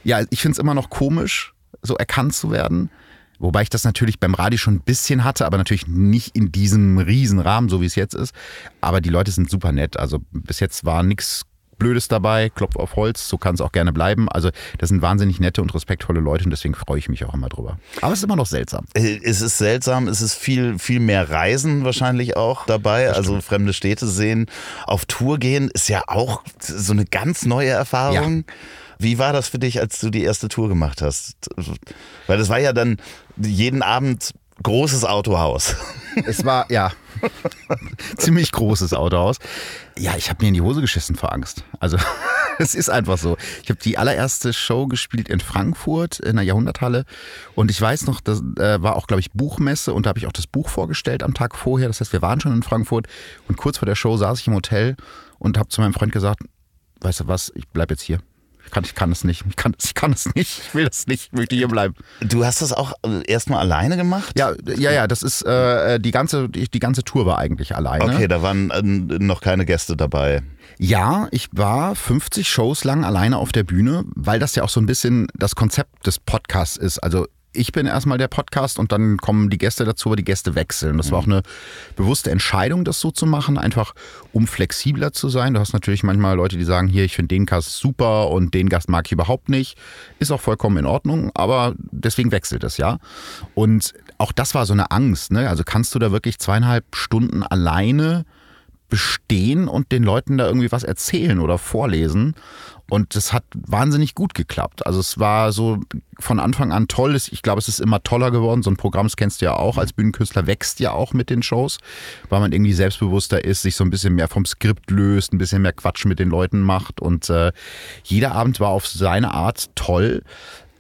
Ja, ich finde es immer noch komisch, so erkannt zu werden. Wobei ich das natürlich beim Radio schon ein bisschen hatte, aber natürlich nicht in diesem riesen Rahmen, so wie es jetzt ist. Aber die Leute sind super nett. Also bis jetzt war nichts Blödes dabei, Klopf auf Holz, so kann es auch gerne bleiben. Also das sind wahnsinnig nette und respektvolle Leute und deswegen freue ich mich auch immer drüber. Aber es ist immer noch seltsam. Äh, Es ist seltsam, es ist viel, viel mehr Reisen wahrscheinlich auch dabei. Also fremde Städte sehen, auf Tour gehen ist ja auch so eine ganz neue Erfahrung. Wie war das für dich, als du die erste Tour gemacht hast? Weil das war ja dann jeden Abend großes Autohaus. [LAUGHS] Es war, ja, ziemlich großes Autohaus. Ja, ich habe mir in die Hose geschissen vor Angst. Also [LAUGHS] es ist einfach so. Ich habe die allererste Show gespielt in Frankfurt in der Jahrhunderthalle und ich weiß noch, das äh, war auch, glaube ich, Buchmesse und da habe ich auch das Buch vorgestellt am Tag vorher. Das heißt, wir waren schon in Frankfurt und kurz vor der Show saß ich im Hotel und habe zu meinem Freund gesagt, weißt du was, ich bleib jetzt hier. Ich kann, ich kann es nicht. Ich kann, ich kann es nicht. Ich will das nicht. Ich möchte hier bleiben. Du hast das auch erstmal alleine gemacht? Ja, ja, ja. Das ist äh, die ganze, die, die ganze Tour war eigentlich alleine. Okay, da waren äh, noch keine Gäste dabei. Ja, ich war 50 Shows lang alleine auf der Bühne, weil das ja auch so ein bisschen das Konzept des Podcasts ist. Also ich bin erstmal der Podcast und dann kommen die Gäste dazu, aber die Gäste wechseln. Das war auch eine bewusste Entscheidung, das so zu machen, einfach um flexibler zu sein. Du hast natürlich manchmal Leute, die sagen, hier, ich finde den Gast super und den Gast mag ich überhaupt nicht. Ist auch vollkommen in Ordnung, aber deswegen wechselt es, ja. Und auch das war so eine Angst, ne? Also kannst du da wirklich zweieinhalb Stunden alleine bestehen und den Leuten da irgendwie was erzählen oder vorlesen. Und das hat wahnsinnig gut geklappt. Also es war so von Anfang an toll. Ich glaube, es ist immer toller geworden. So ein Programm, das kennst du ja auch. Als Bühnenkünstler wächst ja auch mit den Shows, weil man irgendwie selbstbewusster ist, sich so ein bisschen mehr vom Skript löst, ein bisschen mehr Quatsch mit den Leuten macht. Und äh, jeder Abend war auf seine Art toll.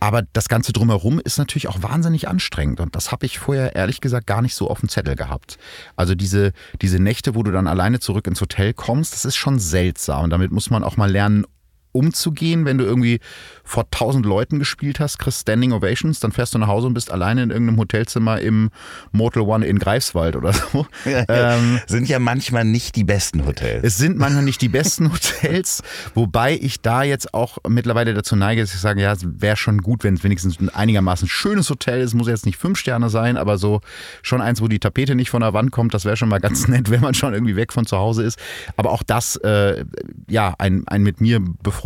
Aber das Ganze drumherum ist natürlich auch wahnsinnig anstrengend. Und das habe ich vorher ehrlich gesagt gar nicht so auf dem Zettel gehabt. Also diese, diese Nächte, wo du dann alleine zurück ins Hotel kommst, das ist schon seltsam. Und damit muss man auch mal lernen, umzugehen, wenn du irgendwie vor tausend Leuten gespielt hast, kriegst Standing Ovations, dann fährst du nach Hause und bist alleine in irgendeinem Hotelzimmer im Mortal One in Greifswald oder so. [LAUGHS] Ja, ähm, sind ja manchmal nicht die besten Hotels. Es sind manchmal nicht die besten [LAUGHS] Hotels, wobei ich da jetzt auch mittlerweile dazu neige, dass ich sage, ja, es wäre schon gut, wenn es wenigstens ein einigermaßen schönes Hotel ist. Muss jetzt nicht fünf Sterne sein, aber so schon eins, wo die Tapete nicht von der Wand kommt, das wäre schon mal ganz [LAUGHS] nett, wenn man schon irgendwie weg von zu Hause ist. Aber auch das, äh, ja, ein, ein mit mir befreundeter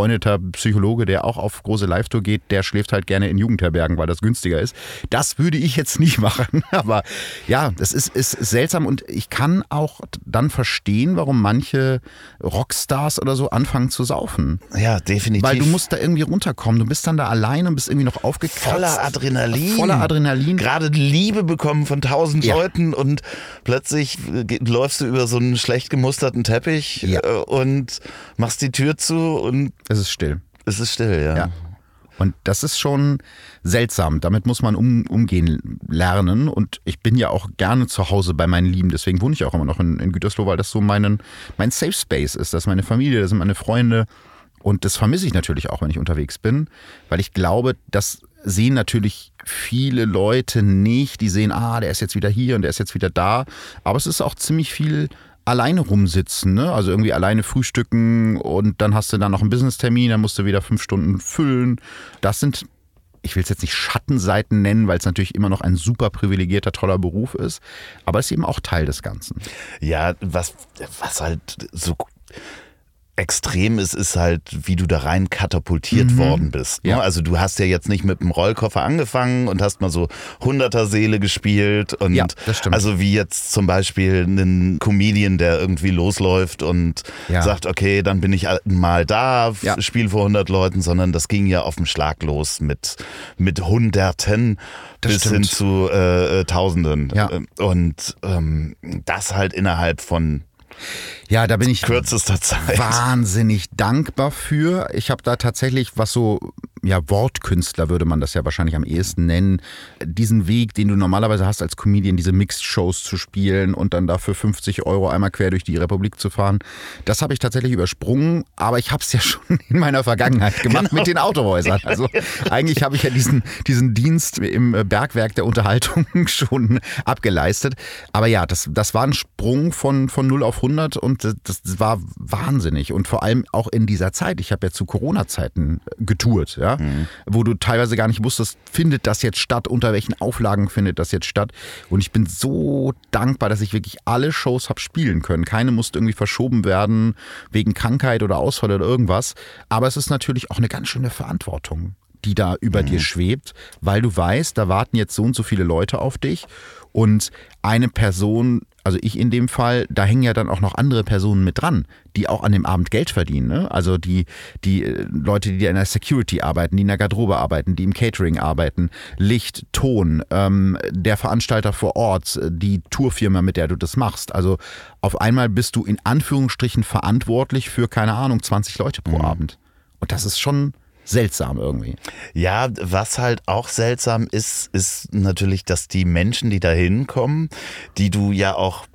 Psychologe, der auch auf große Live-Tour geht, der schläft halt gerne in Jugendherbergen, weil das günstiger ist. Das würde ich jetzt nicht [LAUGHS] machen. Aber ja, das ist, ist seltsam und ich kann auch dann verstehen, warum manche Rockstars oder so anfangen zu saufen. Ja, definitiv. Weil du musst da irgendwie runterkommen. Du bist dann da allein und bist irgendwie noch aufgekratzt. Voller Adrenalin. Voller Adrenalin. Gerade Liebe bekommen von tausend Ja. Leuten und plötzlich äh, läufst du über so einen schlecht gemusterten Teppich Ja. äh, und machst die Tür zu und Es ist still. es ist still, ja. Ja. Und das ist schon seltsam. Damit muss man um, umgehen lernen. Und ich bin ja auch gerne zu Hause bei meinen Lieben. Deswegen wohne ich auch immer noch in, in Gütersloh, weil das so meinen, mein Safe Space ist. Das ist meine Familie, das sind meine Freunde. Und das vermisse ich natürlich auch, wenn ich unterwegs bin. Weil ich glaube, das sehen natürlich viele Leute nicht. Die sehen, ah, der ist jetzt wieder hier und der ist jetzt wieder da. Aber es ist auch ziemlich viel alleine rumsitzen, ne? Also irgendwie alleine frühstücken und dann hast du dann noch einen Business-Termin, dann musst du wieder fünf Stunden füllen. Das sind, ich will es jetzt nicht Schattenseiten nennen, weil es natürlich immer noch ein super privilegierter, toller Beruf ist, aber es ist eben auch Teil des Ganzen. Ja, was, was halt so extrem ist, ist halt, wie du da rein katapultiert worden bist. Ne? Ja. Also du hast ja jetzt nicht mit dem Rollkoffer angefangen und hast mal so Hunderter-Seele gespielt und Ja, das stimmt. also wie jetzt zum Beispiel einen Comedian, der irgendwie losläuft und Ja. sagt, okay, dann bin ich mal da, Ja. spiel vor 100 Leuten, sondern das ging ja auf dem Schlag los mit, mit Hunderten Das bis stimmt. hin zu äh, äh, Tausenden. Ja. Und ähm, das halt innerhalb von Ja, da bin ich kürzester Zeit. wahnsinnig dankbar für. Ich habe da tatsächlich, was so, ja, Wortkünstler würde man das ja wahrscheinlich am ehesten nennen, diesen Weg, den du normalerweise hast als Comedian, diese Mixed-Shows zu spielen und dann dafür 50 Euro einmal quer durch die Republik zu fahren, das habe ich tatsächlich übersprungen, aber ich habe es ja [LAUGHS] schon in meiner Vergangenheit gemacht mit den Autohäusern. Also [LAUGHS] eigentlich habe ich ja diesen, diesen Dienst im Bergwerk der Unterhaltung [LAUGHS] schon abgeleistet. Aber ja, das, das war ein Sprung von, von 0 auf 100 und das, das war wahnsinnig. Und vor allem auch in dieser Zeit. Ich habe ja zu Corona-Zeiten getourt. Ja? Ja, mhm. wo du teilweise gar nicht wusstest, findet das jetzt statt, unter welchen Auflagen findet das jetzt statt. Und ich bin so dankbar, dass ich wirklich alle Shows habe spielen können. Keine musste irgendwie verschoben werden wegen Krankheit oder Ausfall oder irgendwas. Aber es ist natürlich auch eine ganz schöne Verantwortung die da über mhm. dir schwebt, weil du weißt, da warten jetzt so und so viele Leute auf dich und eine Person, also ich in dem Fall, da hängen ja dann auch noch andere Personen mit dran, die auch an dem Abend Geld verdienen. Ne? Also die, die äh, Leute, die in der Security arbeiten, die in der Garderobe arbeiten, die im Catering arbeiten, Licht, Ton, ähm, der Veranstalter vor Ort, die Tourfirma, mit der du das machst. Also auf einmal bist du in Anführungsstrichen verantwortlich für, keine Ahnung, 20 Leute pro mhm. Abend. Und das ist schon seltsam irgendwie. Ja, was halt auch seltsam ist, ist natürlich, dass die Menschen, die da hinkommen, die du ja auch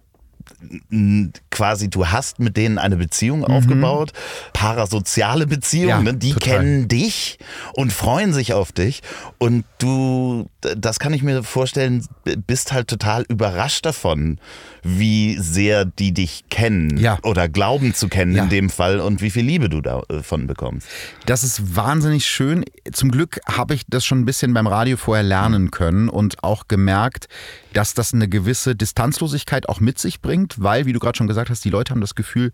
quasi, du hast mit denen eine Beziehung mhm. aufgebaut, parasoziale Beziehung, ja, ne? die total. kennen dich und freuen sich auf dich und du, das kann ich mir vorstellen, bist halt total überrascht davon, wie sehr die dich kennen ja. oder glauben zu kennen ja. in dem Fall und wie viel Liebe du davon bekommst. Das ist wahnsinnig schön. Zum Glück habe ich das schon ein bisschen beim Radio vorher lernen können und auch gemerkt, dass das eine gewisse Distanzlosigkeit auch mit sich bringt, weil, wie du gerade schon gesagt hast, die Leute haben das Gefühl,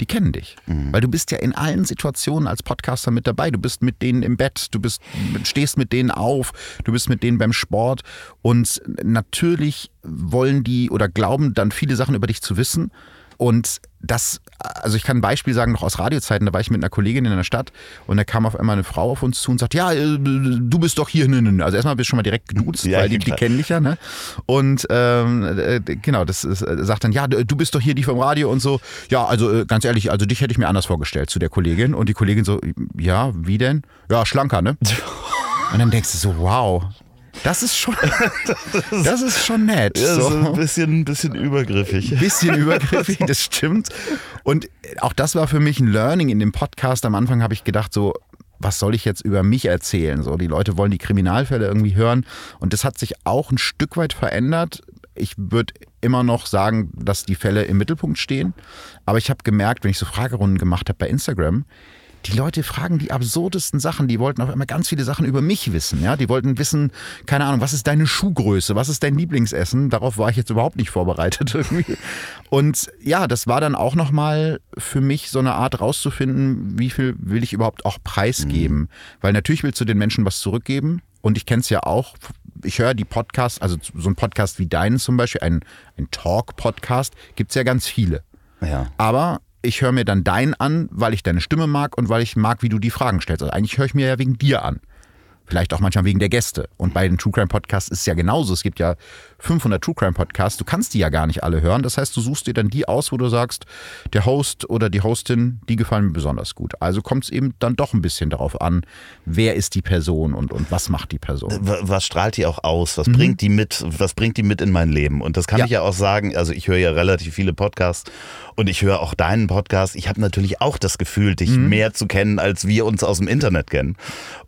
die kennen dich. Mhm. Weil du bist ja in allen Situationen als Podcaster mit dabei. Du bist mit denen im Bett, du bist, stehst mit denen auf, du bist mit denen beim Sport. Und natürlich wollen die oder glauben dann viele Sachen über dich zu wissen. Und das, also ich kann ein Beispiel sagen, noch aus Radiozeiten, da war ich mit einer Kollegin in einer Stadt und da kam auf einmal eine Frau auf uns zu und sagt, ja, äh, du bist doch hier. Ne, ne, ne. Also erstmal bist du schon mal direkt geduzt, ja, weil die, die kennen dich ja. Ne? Und ähm, äh, genau, das ist, äh, sagt dann, ja, du bist doch hier die vom Radio und so. Ja, also ganz ehrlich, also dich hätte ich mir anders vorgestellt zu der Kollegin. Und die Kollegin so, ja, wie denn? Ja, schlanker, ne? [LAUGHS] Und dann denkst du so, wow, das ist schon, [LAUGHS] das ist schon nett. Ja, so. ein bisschen, ein bisschen übergriffig. Ein bisschen [LAUGHS] übergriffig, das stimmt. Und auch das war für mich ein Learning in dem Podcast. Am Anfang habe ich gedacht, so, was soll ich jetzt über mich erzählen? So, die Leute wollen die Kriminalfälle irgendwie hören. Und das hat sich auch ein Stück weit verändert. Ich würde immer noch sagen, dass die Fälle im Mittelpunkt stehen. Aber ich habe gemerkt, wenn ich so Fragerunden gemacht habe bei Instagram, die Leute fragen die absurdesten Sachen. Die wollten auf einmal ganz viele Sachen über mich wissen. Ja, die wollten wissen, keine Ahnung, was ist deine Schuhgröße? Was ist dein Lieblingsessen? Darauf war ich jetzt überhaupt nicht vorbereitet [LAUGHS] irgendwie. Und ja, das war dann auch nochmal für mich so eine Art rauszufinden, wie viel will ich überhaupt auch preisgeben? Mhm. Weil natürlich willst du den Menschen was zurückgeben. Und ich kenne es ja auch, ich höre die Podcasts, also so ein Podcast wie deinen zum Beispiel, ein, ein Talk-Podcast, gibt es ja ganz viele. Ja. Aber ich höre mir dann deinen an, weil ich deine Stimme mag und weil ich mag, wie du die Fragen stellst. Also eigentlich höre ich mir ja wegen dir an. Vielleicht auch manchmal wegen der Gäste. Und bei den True Crime Podcasts ist es ja genauso. Es gibt ja 500 True Crime Podcasts. Du kannst die ja gar nicht alle hören. Das heißt, du suchst dir dann die aus, wo du sagst, der Host oder die Hostin, die gefallen mir besonders gut. Also kommt es eben dann doch ein bisschen darauf an, wer ist die Person und, und was macht die Person. Was strahlt die auch aus? Was mhm. bringt die mit? Was bringt die mit in mein Leben? Und das kann ja. ich ja auch sagen. Also ich höre ja relativ viele Podcasts und ich höre auch deinen Podcast. Ich habe natürlich auch das Gefühl, dich mhm. mehr zu kennen, als wir uns aus dem Internet kennen.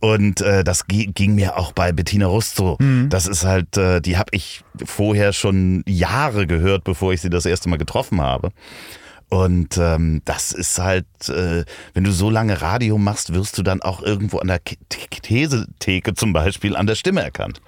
Und äh, das ging mir auch bei Bettina Rust so. Mhm. Das ist halt, äh, die habe ich vorher schon Jahre gehört, bevor ich sie das erste Mal getroffen habe. Und ähm, das ist halt, äh, wenn du so lange Radio machst, wirst du dann auch irgendwo an der Thesetheke zum Beispiel an der Stimme erkannt.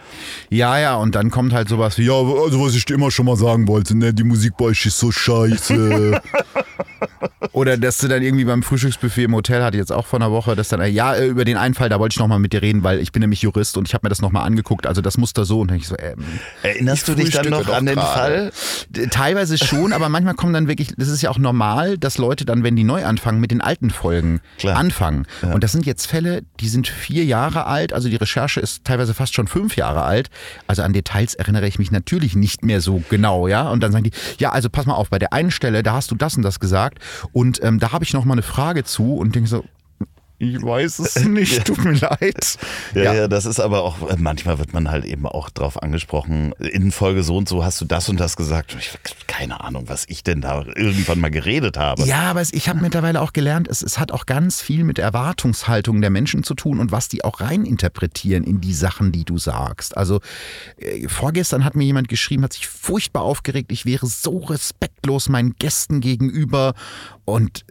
Ja, ja, und dann kommt halt sowas wie, ja, also was ich dir immer schon mal sagen wollte, ne, die Musik bei euch ist so scheiße. [LAUGHS] Oder dass du dann irgendwie beim Frühstücksbuffet im Hotel hatte jetzt auch vor einer Woche, dass dann, ja, äh, über den Einfall, da wollte ich nochmal mit dir reden, weil ich bin nämlich Jurist und ich habe mir das nochmal angeguckt, also das Muster so und dann ich so, ähm, Erinnerst du dich dann noch an den Fall? Teilweise schon, aber manchmal kommen dann wirklich, das ist ja auch normal, dass Leute dann, wenn die neu anfangen, mit den alten Folgen Klar. anfangen. Ja. Und das sind jetzt Fälle, die sind vier Jahre alt, also die Recherche ist teilweise fast schon fünf Jahre alt. Also an Details erinnere ich mich natürlich nicht mehr so genau, ja. Und dann sagen die, ja, also pass mal auf, bei der einen Stelle, da hast du das und das gesagt und ähm, da habe ich noch mal eine Frage zu und denke so, ich weiß es [LAUGHS] nicht, tut mir leid. Ja, ja, ja, das ist aber auch, äh, manchmal wird man halt eben auch drauf angesprochen, in Folge so und so hast du das und das gesagt. Ich keine Ahnung, was ich denn da irgendwann mal geredet habe. Ja, aber ich habe mittlerweile auch gelernt, es, es hat auch ganz viel mit Erwartungshaltung der Menschen zu tun und was die auch reininterpretieren in die Sachen, die du sagst. Also äh, vorgestern hat mir jemand geschrieben, hat sich furchtbar aufgeregt, ich wäre so respektlos meinen Gästen gegenüber und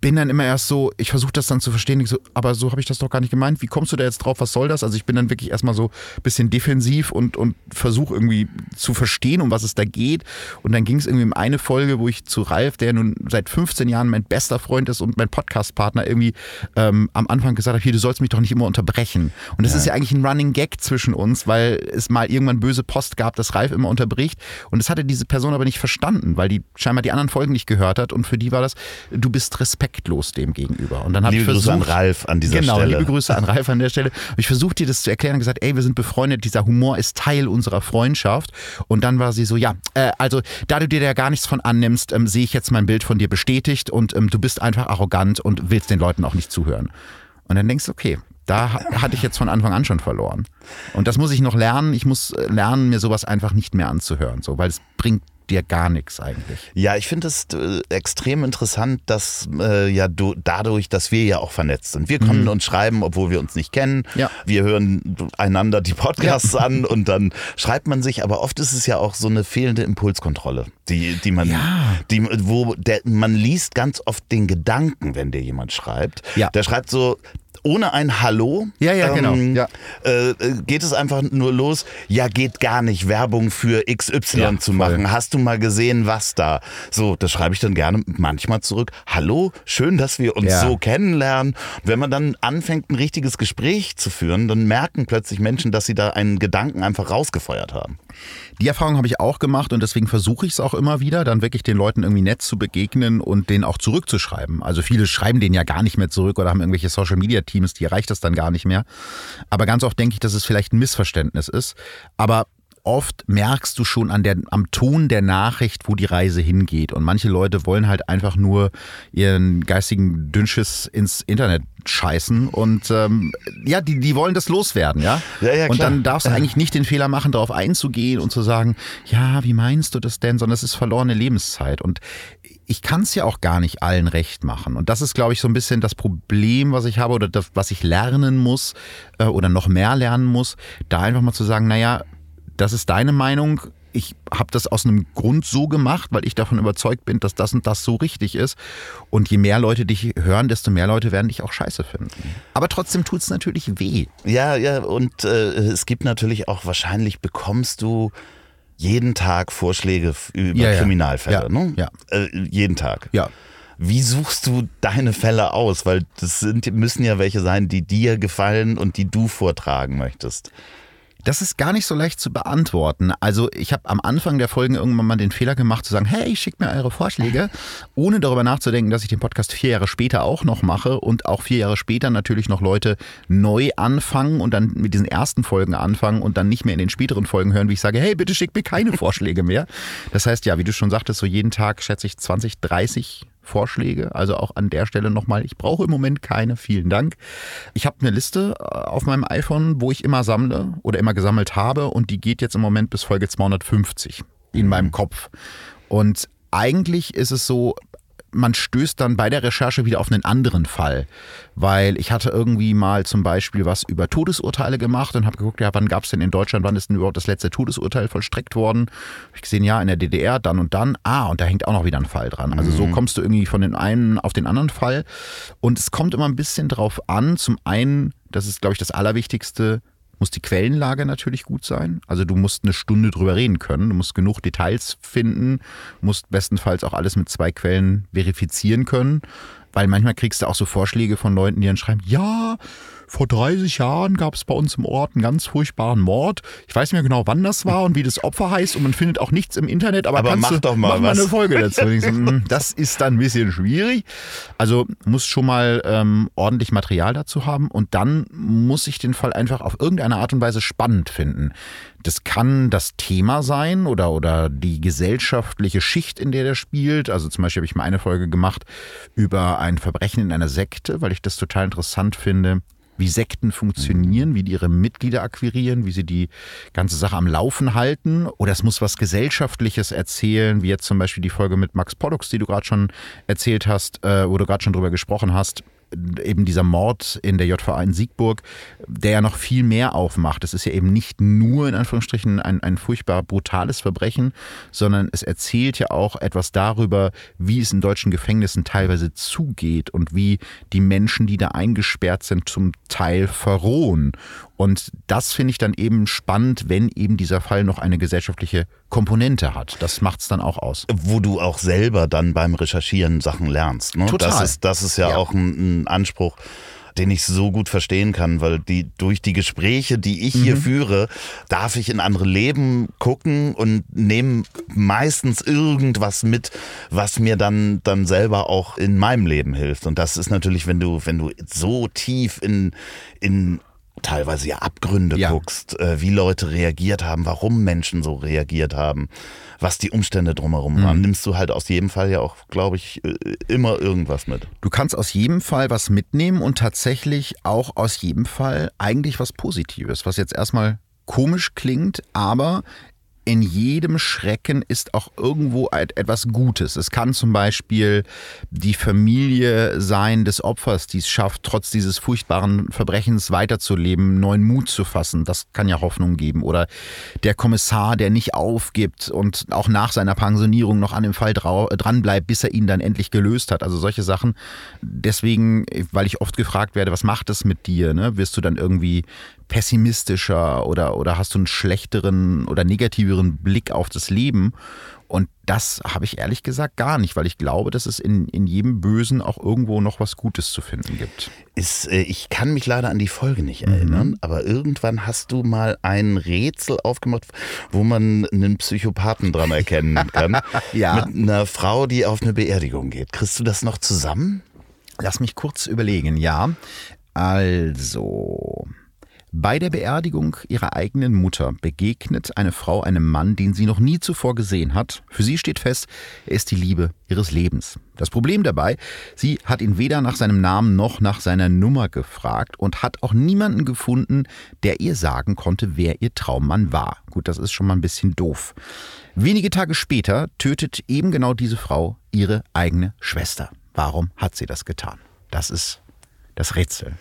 bin dann immer erst so, ich versuche das dann zu verstehen, so, aber so habe ich das doch gar nicht gemeint. Wie kommst du da jetzt drauf? Was soll das? Also ich bin dann wirklich erstmal so ein bisschen defensiv und, und versuche irgendwie zu verstehen, um was es da geht. Und dann ging es irgendwie um eine Folge, wo ich zu Ralf, der nun seit 15 Jahren mein bester Freund ist und mein Podcast-Partner, irgendwie ähm, am Anfang gesagt habe, hier, du sollst mich doch nicht immer unterbrechen. Und das ja. ist ja eigentlich ein Running Gag zwischen uns, weil es mal irgendwann böse Post gab, dass Ralf immer unterbricht. Und das hatte diese Person aber nicht verstanden, weil die scheinbar die anderen Folgen nicht gehört hat. Und für die war das, du bist respektlos dem gegenüber. Und dann habe ich versucht, Grüße an Ralf an dieser genau, Stelle. Genau, liebe Grüße an Ralf an der Stelle. Ich versuchte dir das zu erklären und gesagt, ey, wir sind befreundet, dieser Humor ist Teil unserer Freundschaft. Und dann war sie so, ja, äh, also da du dir da gar nichts von annimmst, ähm, sehe ich jetzt mein Bild von dir bestätigt und ähm, du bist einfach arrogant und willst den Leuten auch nicht zuhören. Und dann denkst du, okay, da hatte ich jetzt von Anfang an schon verloren. Und das muss ich noch lernen. Ich muss äh, lernen, mir sowas einfach nicht mehr anzuhören, so, weil es bringt dir gar nichts eigentlich. Ja, ich finde es äh, extrem interessant, dass äh, ja du, dadurch, dass wir ja auch vernetzt sind. Wir kommen mhm. und schreiben, obwohl wir uns nicht kennen. Ja. Wir hören einander die Podcasts ja. an und dann schreibt man sich. Aber oft ist es ja auch so eine fehlende Impulskontrolle, die, die man, ja. die, wo der, man liest ganz oft den Gedanken, wenn dir jemand schreibt. Ja. Der schreibt so, ohne ein Hallo. Ja, ja, genau. ähm. Ja. Äh, geht es einfach nur los, ja, geht gar nicht, Werbung für XY ja, zu machen. Voll. Hast du mal gesehen, was da? So, das schreibe ich dann gerne manchmal zurück. Hallo, schön, dass wir uns ja. so kennenlernen. wenn man dann anfängt, ein richtiges Gespräch zu führen, dann merken plötzlich Menschen, dass sie da einen Gedanken einfach rausgefeuert haben. Die Erfahrung habe ich auch gemacht und deswegen versuche ich es auch immer wieder, dann wirklich den Leuten irgendwie nett zu begegnen und denen auch zurückzuschreiben. Also viele schreiben den ja gar nicht mehr zurück oder haben irgendwelche Social Media Teams, die erreicht das dann gar nicht mehr. Aber ganz oft denke ich, dass es vielleicht ein Missverständnis ist. Aber oft merkst du schon an der, am Ton der Nachricht, wo die Reise hingeht. Und manche Leute wollen halt einfach nur ihren geistigen Dünnschiss ins Internet scheißen und ähm, ja, die, die wollen das loswerden, ja. ja, ja und dann darfst du eigentlich nicht den Fehler machen, darauf einzugehen und zu sagen, ja, wie meinst du das denn? Sondern es ist verlorene Lebenszeit. Und ich kann es ja auch gar nicht allen recht machen. Und das ist, glaube ich, so ein bisschen das Problem, was ich habe oder das, was ich lernen muss äh, oder noch mehr lernen muss, da einfach mal zu sagen, naja, das ist deine Meinung. Ich habe das aus einem Grund so gemacht, weil ich davon überzeugt bin, dass das und das so richtig ist. Und je mehr Leute dich hören, desto mehr Leute werden dich auch scheiße finden. Aber trotzdem tut es natürlich weh. Ja, ja, und äh, es gibt natürlich auch, wahrscheinlich bekommst du jeden Tag Vorschläge über ja, ja. Kriminalfälle, ja, ne? Ja. Äh, jeden Tag. Ja. Wie suchst du deine Fälle aus? Weil das sind, müssen ja welche sein, die dir gefallen und die du vortragen möchtest. Das ist gar nicht so leicht zu beantworten. Also ich habe am Anfang der Folgen irgendwann mal den Fehler gemacht zu sagen, hey, schickt mir eure Vorschläge, [LAUGHS] ohne darüber nachzudenken, dass ich den Podcast vier Jahre später auch noch mache und auch vier Jahre später natürlich noch Leute neu anfangen und dann mit diesen ersten Folgen anfangen und dann nicht mehr in den späteren Folgen hören, wie ich sage, hey, bitte schickt mir keine [LAUGHS] Vorschläge mehr. Das heißt, ja, wie du schon sagtest, so jeden Tag schätze ich 20, 30 Vorschläge. Also auch an der Stelle nochmal, ich brauche im Moment keine, vielen Dank. Ich habe eine Liste äh, auf meinem iPhone, wo ich immer sammle oder immer gesammelt habe und die geht jetzt im Moment bis Folge 250 in mhm. meinem Kopf. Und eigentlich ist es so, man stößt dann bei der Recherche wieder auf einen anderen Fall. Weil ich hatte irgendwie mal zum Beispiel was über Todesurteile gemacht und habe geguckt, ja, wann gab es denn in Deutschland, wann ist denn überhaupt das letzte Todesurteil vollstreckt worden? Hab ich gesehen, ja, in der DDR, dann und dann. Ah, und da hängt auch noch wieder ein Fall dran. Also mhm. so kommst du irgendwie von den einen auf den anderen Fall. Und es kommt immer ein bisschen drauf an. Zum einen, das ist, glaube ich, das Allerwichtigste, muss die Quellenlage natürlich gut sein. Also du musst eine Stunde drüber reden können, du musst genug Details finden, musst bestenfalls auch alles mit zwei Quellen verifizieren können, weil manchmal kriegst du auch so Vorschläge von Leuten, die dann schreiben, ja, vor 30 Jahren gab es bei uns im Ort einen ganz furchtbaren Mord. Ich weiß nicht mehr genau, wann das war und wie das Opfer heißt und man findet auch nichts im Internet, aber, aber mach du, doch mal, mach mal eine Folge dazu. Hm, das ist dann ein bisschen schwierig. Also muss schon mal ähm, ordentlich Material dazu haben und dann muss ich den Fall einfach auf irgendeine Art und Weise spannend finden. Das kann das Thema sein oder, oder die gesellschaftliche Schicht, in der der spielt. Also zum Beispiel habe ich mal eine Folge gemacht über ein Verbrechen in einer Sekte, weil ich das total interessant finde wie Sekten funktionieren, wie die ihre Mitglieder akquirieren, wie sie die ganze Sache am Laufen halten. Oder es muss was Gesellschaftliches erzählen, wie jetzt zum Beispiel die Folge mit Max Pollux, die du gerade schon erzählt hast, äh, wo du gerade schon drüber gesprochen hast eben dieser Mord in der JVA in Siegburg, der ja noch viel mehr aufmacht. Es ist ja eben nicht nur in Anführungsstrichen ein, ein furchtbar brutales Verbrechen, sondern es erzählt ja auch etwas darüber, wie es in deutschen Gefängnissen teilweise zugeht und wie die Menschen, die da eingesperrt sind, zum Teil verrohen. Und das finde ich dann eben spannend, wenn eben dieser Fall noch eine gesellschaftliche Komponente hat. Das macht es dann auch aus. Wo du auch selber dann beim Recherchieren Sachen lernst. Ne? Total. Das ist, das ist ja, ja. auch ein, ein Anspruch den ich so gut verstehen kann, weil die durch die Gespräche, die ich hier mhm. führe, darf ich in andere Leben gucken und nehme meistens irgendwas mit, was mir dann dann selber auch in meinem Leben hilft. Und das ist natürlich, wenn du wenn du so tief in in teilweise ja Abgründe ja. guckst, äh, wie Leute reagiert haben, warum Menschen so reagiert haben, was die Umstände drumherum mhm. waren, nimmst du halt aus jedem Fall ja auch, glaube ich, äh, immer irgendwas mit. Du kannst aus jedem Fall was mitnehmen und tatsächlich auch aus jedem Fall eigentlich was Positives, was jetzt erstmal komisch klingt, aber in jedem Schrecken ist auch irgendwo etwas Gutes. Es kann zum Beispiel die Familie sein des Opfers, die es schafft, trotz dieses furchtbaren Verbrechens weiterzuleben, neuen Mut zu fassen. Das kann ja Hoffnung geben. Oder der Kommissar, der nicht aufgibt und auch nach seiner Pensionierung noch an dem Fall dranbleibt, bis er ihn dann endlich gelöst hat. Also solche Sachen. Deswegen, weil ich oft gefragt werde, was macht es mit dir? Ne? Wirst du dann irgendwie pessimistischer oder, oder hast du einen schlechteren oder negativeren Blick auf das Leben? Und das habe ich ehrlich gesagt gar nicht, weil ich glaube, dass es in, in jedem Bösen auch irgendwo noch was Gutes zu finden gibt. Ist, äh, ich kann mich leider an die Folge nicht mhm. erinnern, aber irgendwann hast du mal ein Rätsel aufgemacht, wo man einen Psychopathen dran erkennen kann. [LAUGHS] ja. Mit einer Frau, die auf eine Beerdigung geht. Kriegst du das noch zusammen? Lass mich kurz überlegen, ja. Also, bei der Beerdigung ihrer eigenen Mutter begegnet eine Frau einem Mann, den sie noch nie zuvor gesehen hat. Für sie steht fest, er ist die Liebe ihres Lebens. Das Problem dabei, sie hat ihn weder nach seinem Namen noch nach seiner Nummer gefragt und hat auch niemanden gefunden, der ihr sagen konnte, wer ihr Traummann war. Gut, das ist schon mal ein bisschen doof. Wenige Tage später tötet eben genau diese Frau ihre eigene Schwester. Warum hat sie das getan? Das ist das Rätsel.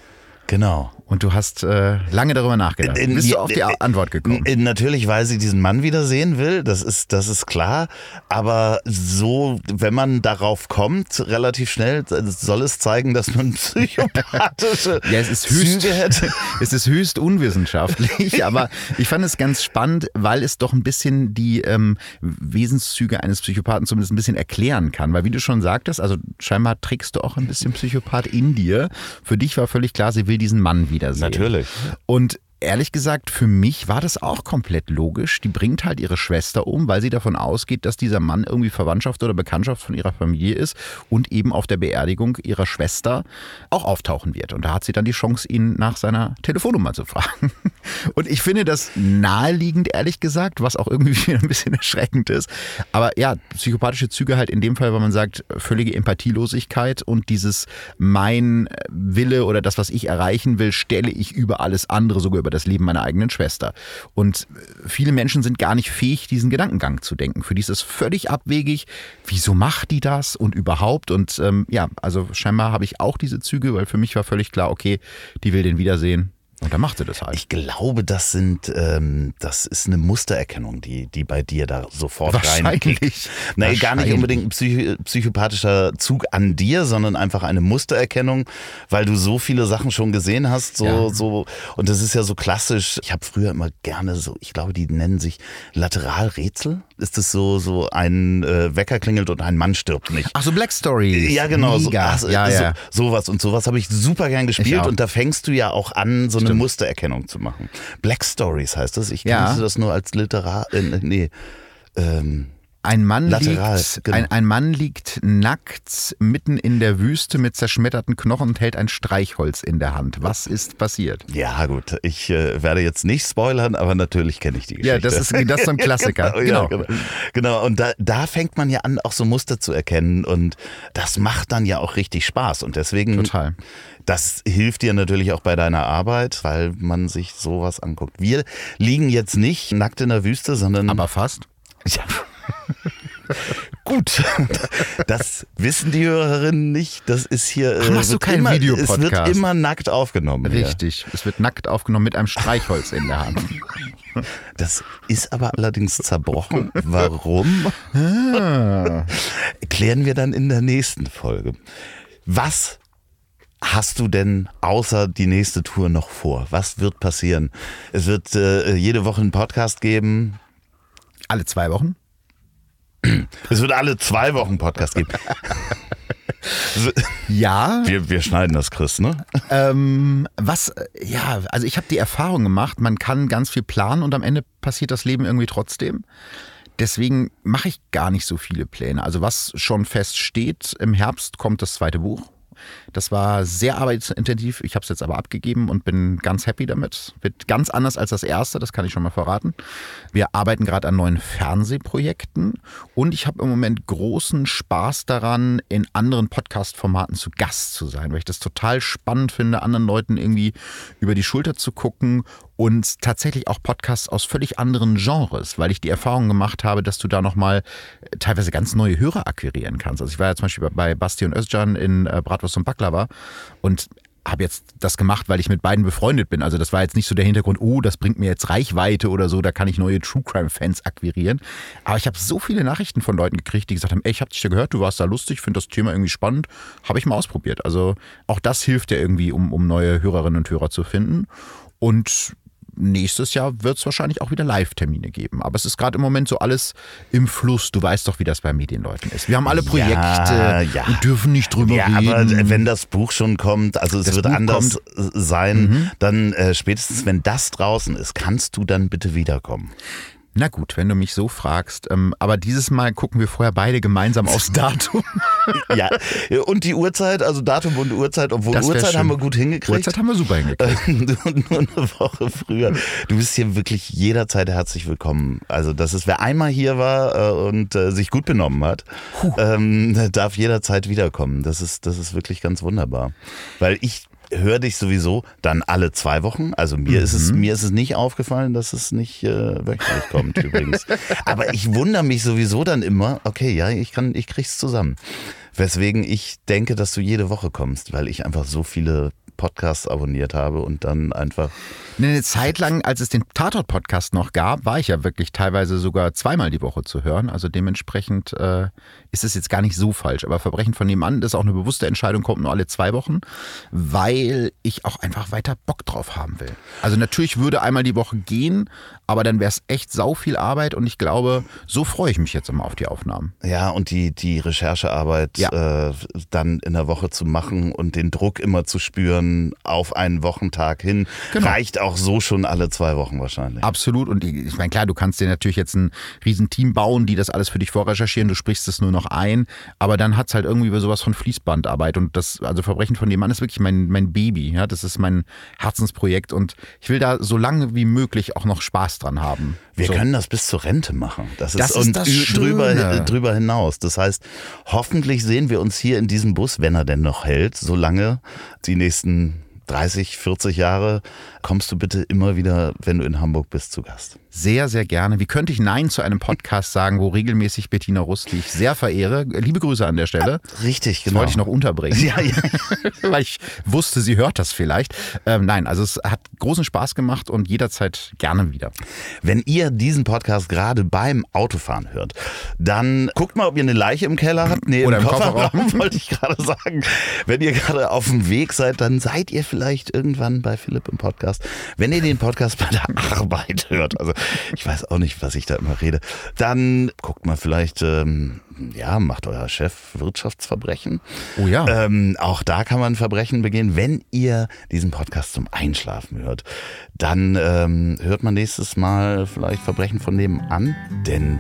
Genau. Und du hast äh, lange darüber nachgedacht. In, Bist du auf die in, Antwort gekommen? Natürlich, weil sie diesen Mann wiedersehen will, das ist, das ist klar. Aber so, wenn man darauf kommt, relativ schnell, soll es zeigen, dass man [LAUGHS] psychopathische [LAUGHS] ja, es ist höchst, Züge hätte. [LAUGHS] Es ist höchst unwissenschaftlich, aber ich fand es ganz spannend, weil es doch ein bisschen die ähm, Wesenszüge eines Psychopathen zumindest ein bisschen erklären kann. Weil wie du schon sagtest, also scheinbar trägst du auch ein bisschen Psychopath in dir. Für dich war völlig klar, sie will diesen Mann wiedersehen. Natürlich. Und ehrlich gesagt, für mich war das auch komplett logisch. Die bringt halt ihre Schwester um, weil sie davon ausgeht, dass dieser Mann irgendwie Verwandtschaft oder Bekanntschaft von ihrer Familie ist und eben auf der Beerdigung ihrer Schwester auch auftauchen wird. Und da hat sie dann die Chance, ihn nach seiner Telefonnummer zu fragen. [LAUGHS] Und ich finde das naheliegend, ehrlich gesagt, was auch irgendwie [LAUGHS] ein bisschen erschreckend ist. Aber ja, psychopathische Züge halt in dem Fall, weil man sagt, völlige Empathielosigkeit und dieses mein Wille oder das, was ich erreichen will, stelle ich über alles andere, sogar über über das Leben meiner eigenen Schwester. Und viele Menschen sind gar nicht fähig, diesen Gedankengang zu denken. Für die ist es völlig abwegig. Wieso macht die das und überhaupt? Und ähm, ja, also scheinbar habe ich auch diese Züge, weil für mich war völlig klar, okay, die will den wiedersehen. Und dann macht sie das halt. Ich glaube, das sind, ähm, das ist eine Mustererkennung, die, die bei dir da sofort Wahrscheinlich. Nein, gar nicht unbedingt ein psych psychopathischer Zug an dir, sondern einfach eine Mustererkennung, weil du so viele Sachen schon gesehen hast, so, ja. so, und das ist ja so klassisch. Ich habe früher immer gerne so, ich glaube, die nennen sich Lateralrätsel. Ist das so, so ein äh, Wecker klingelt und ein Mann stirbt nicht. Ach so, Black Story. Ja, genau. So, ach, ja, ja. So, sowas und sowas habe ich super gern gespielt und da fängst du ja auch an, so eine Stimmt. Mustererkennung zu machen. Black Stories heißt das. Ich ja. das nur als Literar. Äh, nee. Ähm, ein Mann, Lateral, liegt, genau. ein, ein, Mann liegt nackt mitten in der Wüste mit zerschmetterten Knochen und hält ein Streichholz in der Hand. Was ist passiert? Ja, gut. Ich äh, werde jetzt nicht spoilern, aber natürlich kenne ich die Geschichte. Ja, das ist, das ist so ein [LAUGHS] Klassiker. genau, genau. Ja, genau. genau. Und da, da fängt man ja an, auch so Muster zu erkennen. Und das macht dann ja auch richtig Spaß. Und deswegen. Total. Das hilft dir natürlich auch bei deiner Arbeit, weil man sich sowas anguckt. Wir liegen jetzt nicht nackt in der Wüste, sondern. Aber fast. Ja. Gut, das wissen die Hörerinnen nicht. Das ist hier. Ach, machst du keinen immer, Videopodcast? Es wird immer nackt aufgenommen. Richtig, es wird nackt aufgenommen mit einem Streichholz in der Hand. Hier. Das ist aber allerdings zerbrochen. Warum? Ah. Klären wir dann in der nächsten Folge. Was hast du denn außer die nächste Tour noch vor? Was wird passieren? Es wird äh, jede Woche einen Podcast geben. Alle zwei Wochen? Es wird alle zwei Wochen Podcast geben. [LAUGHS] Ja. Wir, wir schneiden das, Chris, ne? Ähm, was, ja, also ich habe die Erfahrung gemacht, man kann ganz viel planen und am Ende passiert das Leben irgendwie trotzdem. Deswegen mache ich gar nicht so viele Pläne. Also was schon feststeht, im Herbst kommt das zweite Buch. Das war sehr arbeitsintensiv. Ich habe es jetzt aber abgegeben und bin ganz happy damit. Wird ganz anders als das erste, das kann ich schon mal verraten. Wir arbeiten gerade an neuen Fernsehprojekten und ich habe im Moment großen Spaß daran, in anderen Podcast-Formaten zu Gast zu sein, weil ich das total spannend finde, anderen Leuten irgendwie über die Schulter zu gucken und tatsächlich auch Podcasts aus völlig anderen Genres, weil ich die Erfahrung gemacht habe, dass du da nochmal teilweise ganz neue Hörer akquirieren kannst. Also ich war ja zum Beispiel bei Basti und Özcan in äh, Bratwurst und Baklava und habe jetzt das gemacht, weil ich mit beiden befreundet bin. Also das war jetzt nicht so der Hintergrund, oh, das bringt mir jetzt Reichweite oder so, da kann ich neue True Crime Fans akquirieren. Aber ich habe so viele Nachrichten von Leuten gekriegt, die gesagt haben, ey, ich habe dich ja gehört, du warst da lustig, finde das Thema irgendwie spannend, habe ich mal ausprobiert. Also auch das hilft ja irgendwie, um, um neue Hörerinnen und Hörer zu finden. Und nächstes Jahr wird es wahrscheinlich auch wieder Live-Termine geben. Aber es ist gerade im Moment so alles im Fluss. Du weißt doch, wie das bei Medienleuten ist. Wir haben alle Projekte Ja, ja. und dürfen nicht drüber Ja, reden. aber wenn das Buch schon kommt, also es Das wird Buch anders kommt. sein, Mhm. dann äh, spätestens, wenn das draußen ist, kannst du dann bitte wiederkommen. Na gut, wenn du mich so fragst. Ähm, aber dieses Mal gucken wir vorher beide gemeinsam aufs [LAUGHS] Datum. ja, und die Uhrzeit, also Datum und Uhrzeit, obwohl Uhrzeit schön. haben wir gut hingekriegt. Uhrzeit haben wir super hingekriegt. [LAUGHS] Nur eine Woche früher. Du bist hier wirklich jederzeit herzlich willkommen. Also, das ist, wer einmal hier war äh, und äh, sich gut benommen hat, ähm, [LAUGHS] darf jederzeit wiederkommen. Das ist, das ist wirklich ganz wunderbar. Weil ich höre dich sowieso dann alle zwei Wochen. Also mir ist es mir ist es nicht aufgefallen, dass es nicht äh, wöchentlich kommt [LAUGHS] übrigens. Aber ich wundere mich sowieso dann immer. Okay, ja, ich kann, ich krieg's zusammen. Weswegen ich denke, dass du jede Woche kommst, weil ich einfach so viele Podcasts abonniert habe und dann einfach Eine Zeit lang, als es den Tatort-Podcast noch gab, war ich ja wirklich teilweise sogar zweimal die Woche zu hören. Also dementsprechend äh, ist es jetzt gar nicht so falsch. Aber Verbrechen von nebenan, ist auch eine bewusste Entscheidung, kommt nur alle zwei Wochen, weil ich auch einfach weiter Bock drauf haben will. Also natürlich würde einmal die Woche gehen, aber dann wäre es echt sau viel Arbeit und ich glaube, so freue ich mich jetzt immer auf die Aufnahmen. Ja, und die, die Recherchearbeit Ja. äh, dann in der Woche zu machen und den Druck immer zu spüren auf einen Wochentag hin, Genau. reicht auch so schon alle zwei Wochen wahrscheinlich. Absolut. Und ich meine, klar, du kannst dir natürlich jetzt ein Riesenteam bauen, die das alles für dich vorrecherchieren. Du sprichst es nur noch ein. Aber dann hat's halt irgendwie sowas von Fließbandarbeit. Und das, also Verbrechen von dem Mann ist wirklich mein, mein Baby. Ja, das ist mein Herzensprojekt. Und ich will da so lange wie möglich auch noch Spaß dran haben. Wir so. können das bis zur Rente machen. Das ist, Das ist und das drüber, drüber hinaus. Das heißt, hoffentlich sehen wir uns hier in diesem Bus, wenn er denn noch hält, solange die nächsten 30, 40 Jahre, kommst du bitte immer wieder, wenn du in Hamburg bist, zu Gast. Sehr, sehr gerne. Wie könnte ich Nein zu einem Podcast sagen, wo regelmäßig Bettina Rust, die ich sehr verehre, liebe Grüße an der Stelle. [LAUGHS] Richtig, Das genau. wollte ich noch unterbringen. [LAUGHS] Ja, ja. [LAUGHS] weil ich wusste, sie hört das vielleicht. Ähm, nein, also es hat großen Spaß gemacht und jederzeit gerne wieder. Wenn ihr diesen Podcast gerade beim Autofahren hört, dann guckt mal, ob ihr eine Leiche im Keller habt. Nee, Oder im im Kofferraum, Kofferraum. wollte ich gerade sagen. Wenn ihr gerade auf dem Weg seid, dann seid ihr vielleicht irgendwann bei Philipp im Podcast. Wenn ihr den Podcast bei der Arbeit hört, also ich weiß auch nicht, was ich da immer rede, dann guckt mal vielleicht, ähm, ja, macht euer Chef Wirtschaftsverbrechen. Oh ja. Ähm, auch da kann man Verbrechen begehen. Wenn ihr diesen Podcast zum Einschlafen hört, dann ähm, hört man nächstes Mal vielleicht Verbrechen von nebenan, denn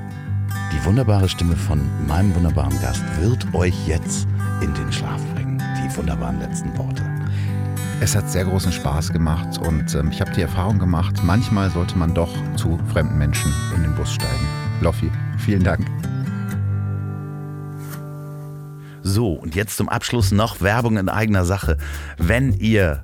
die wunderbare Stimme von meinem wunderbaren Gast wird euch jetzt in den Schlaf bringen. Die wunderbaren letzten Worte. Es hat sehr großen Spaß gemacht und ähm, ich habe die Erfahrung gemacht, manchmal sollte man doch zu fremden Menschen in den Bus steigen. Loffi, vielen Dank. So, und jetzt zum Abschluss noch Werbung in eigener Sache. Wenn ihr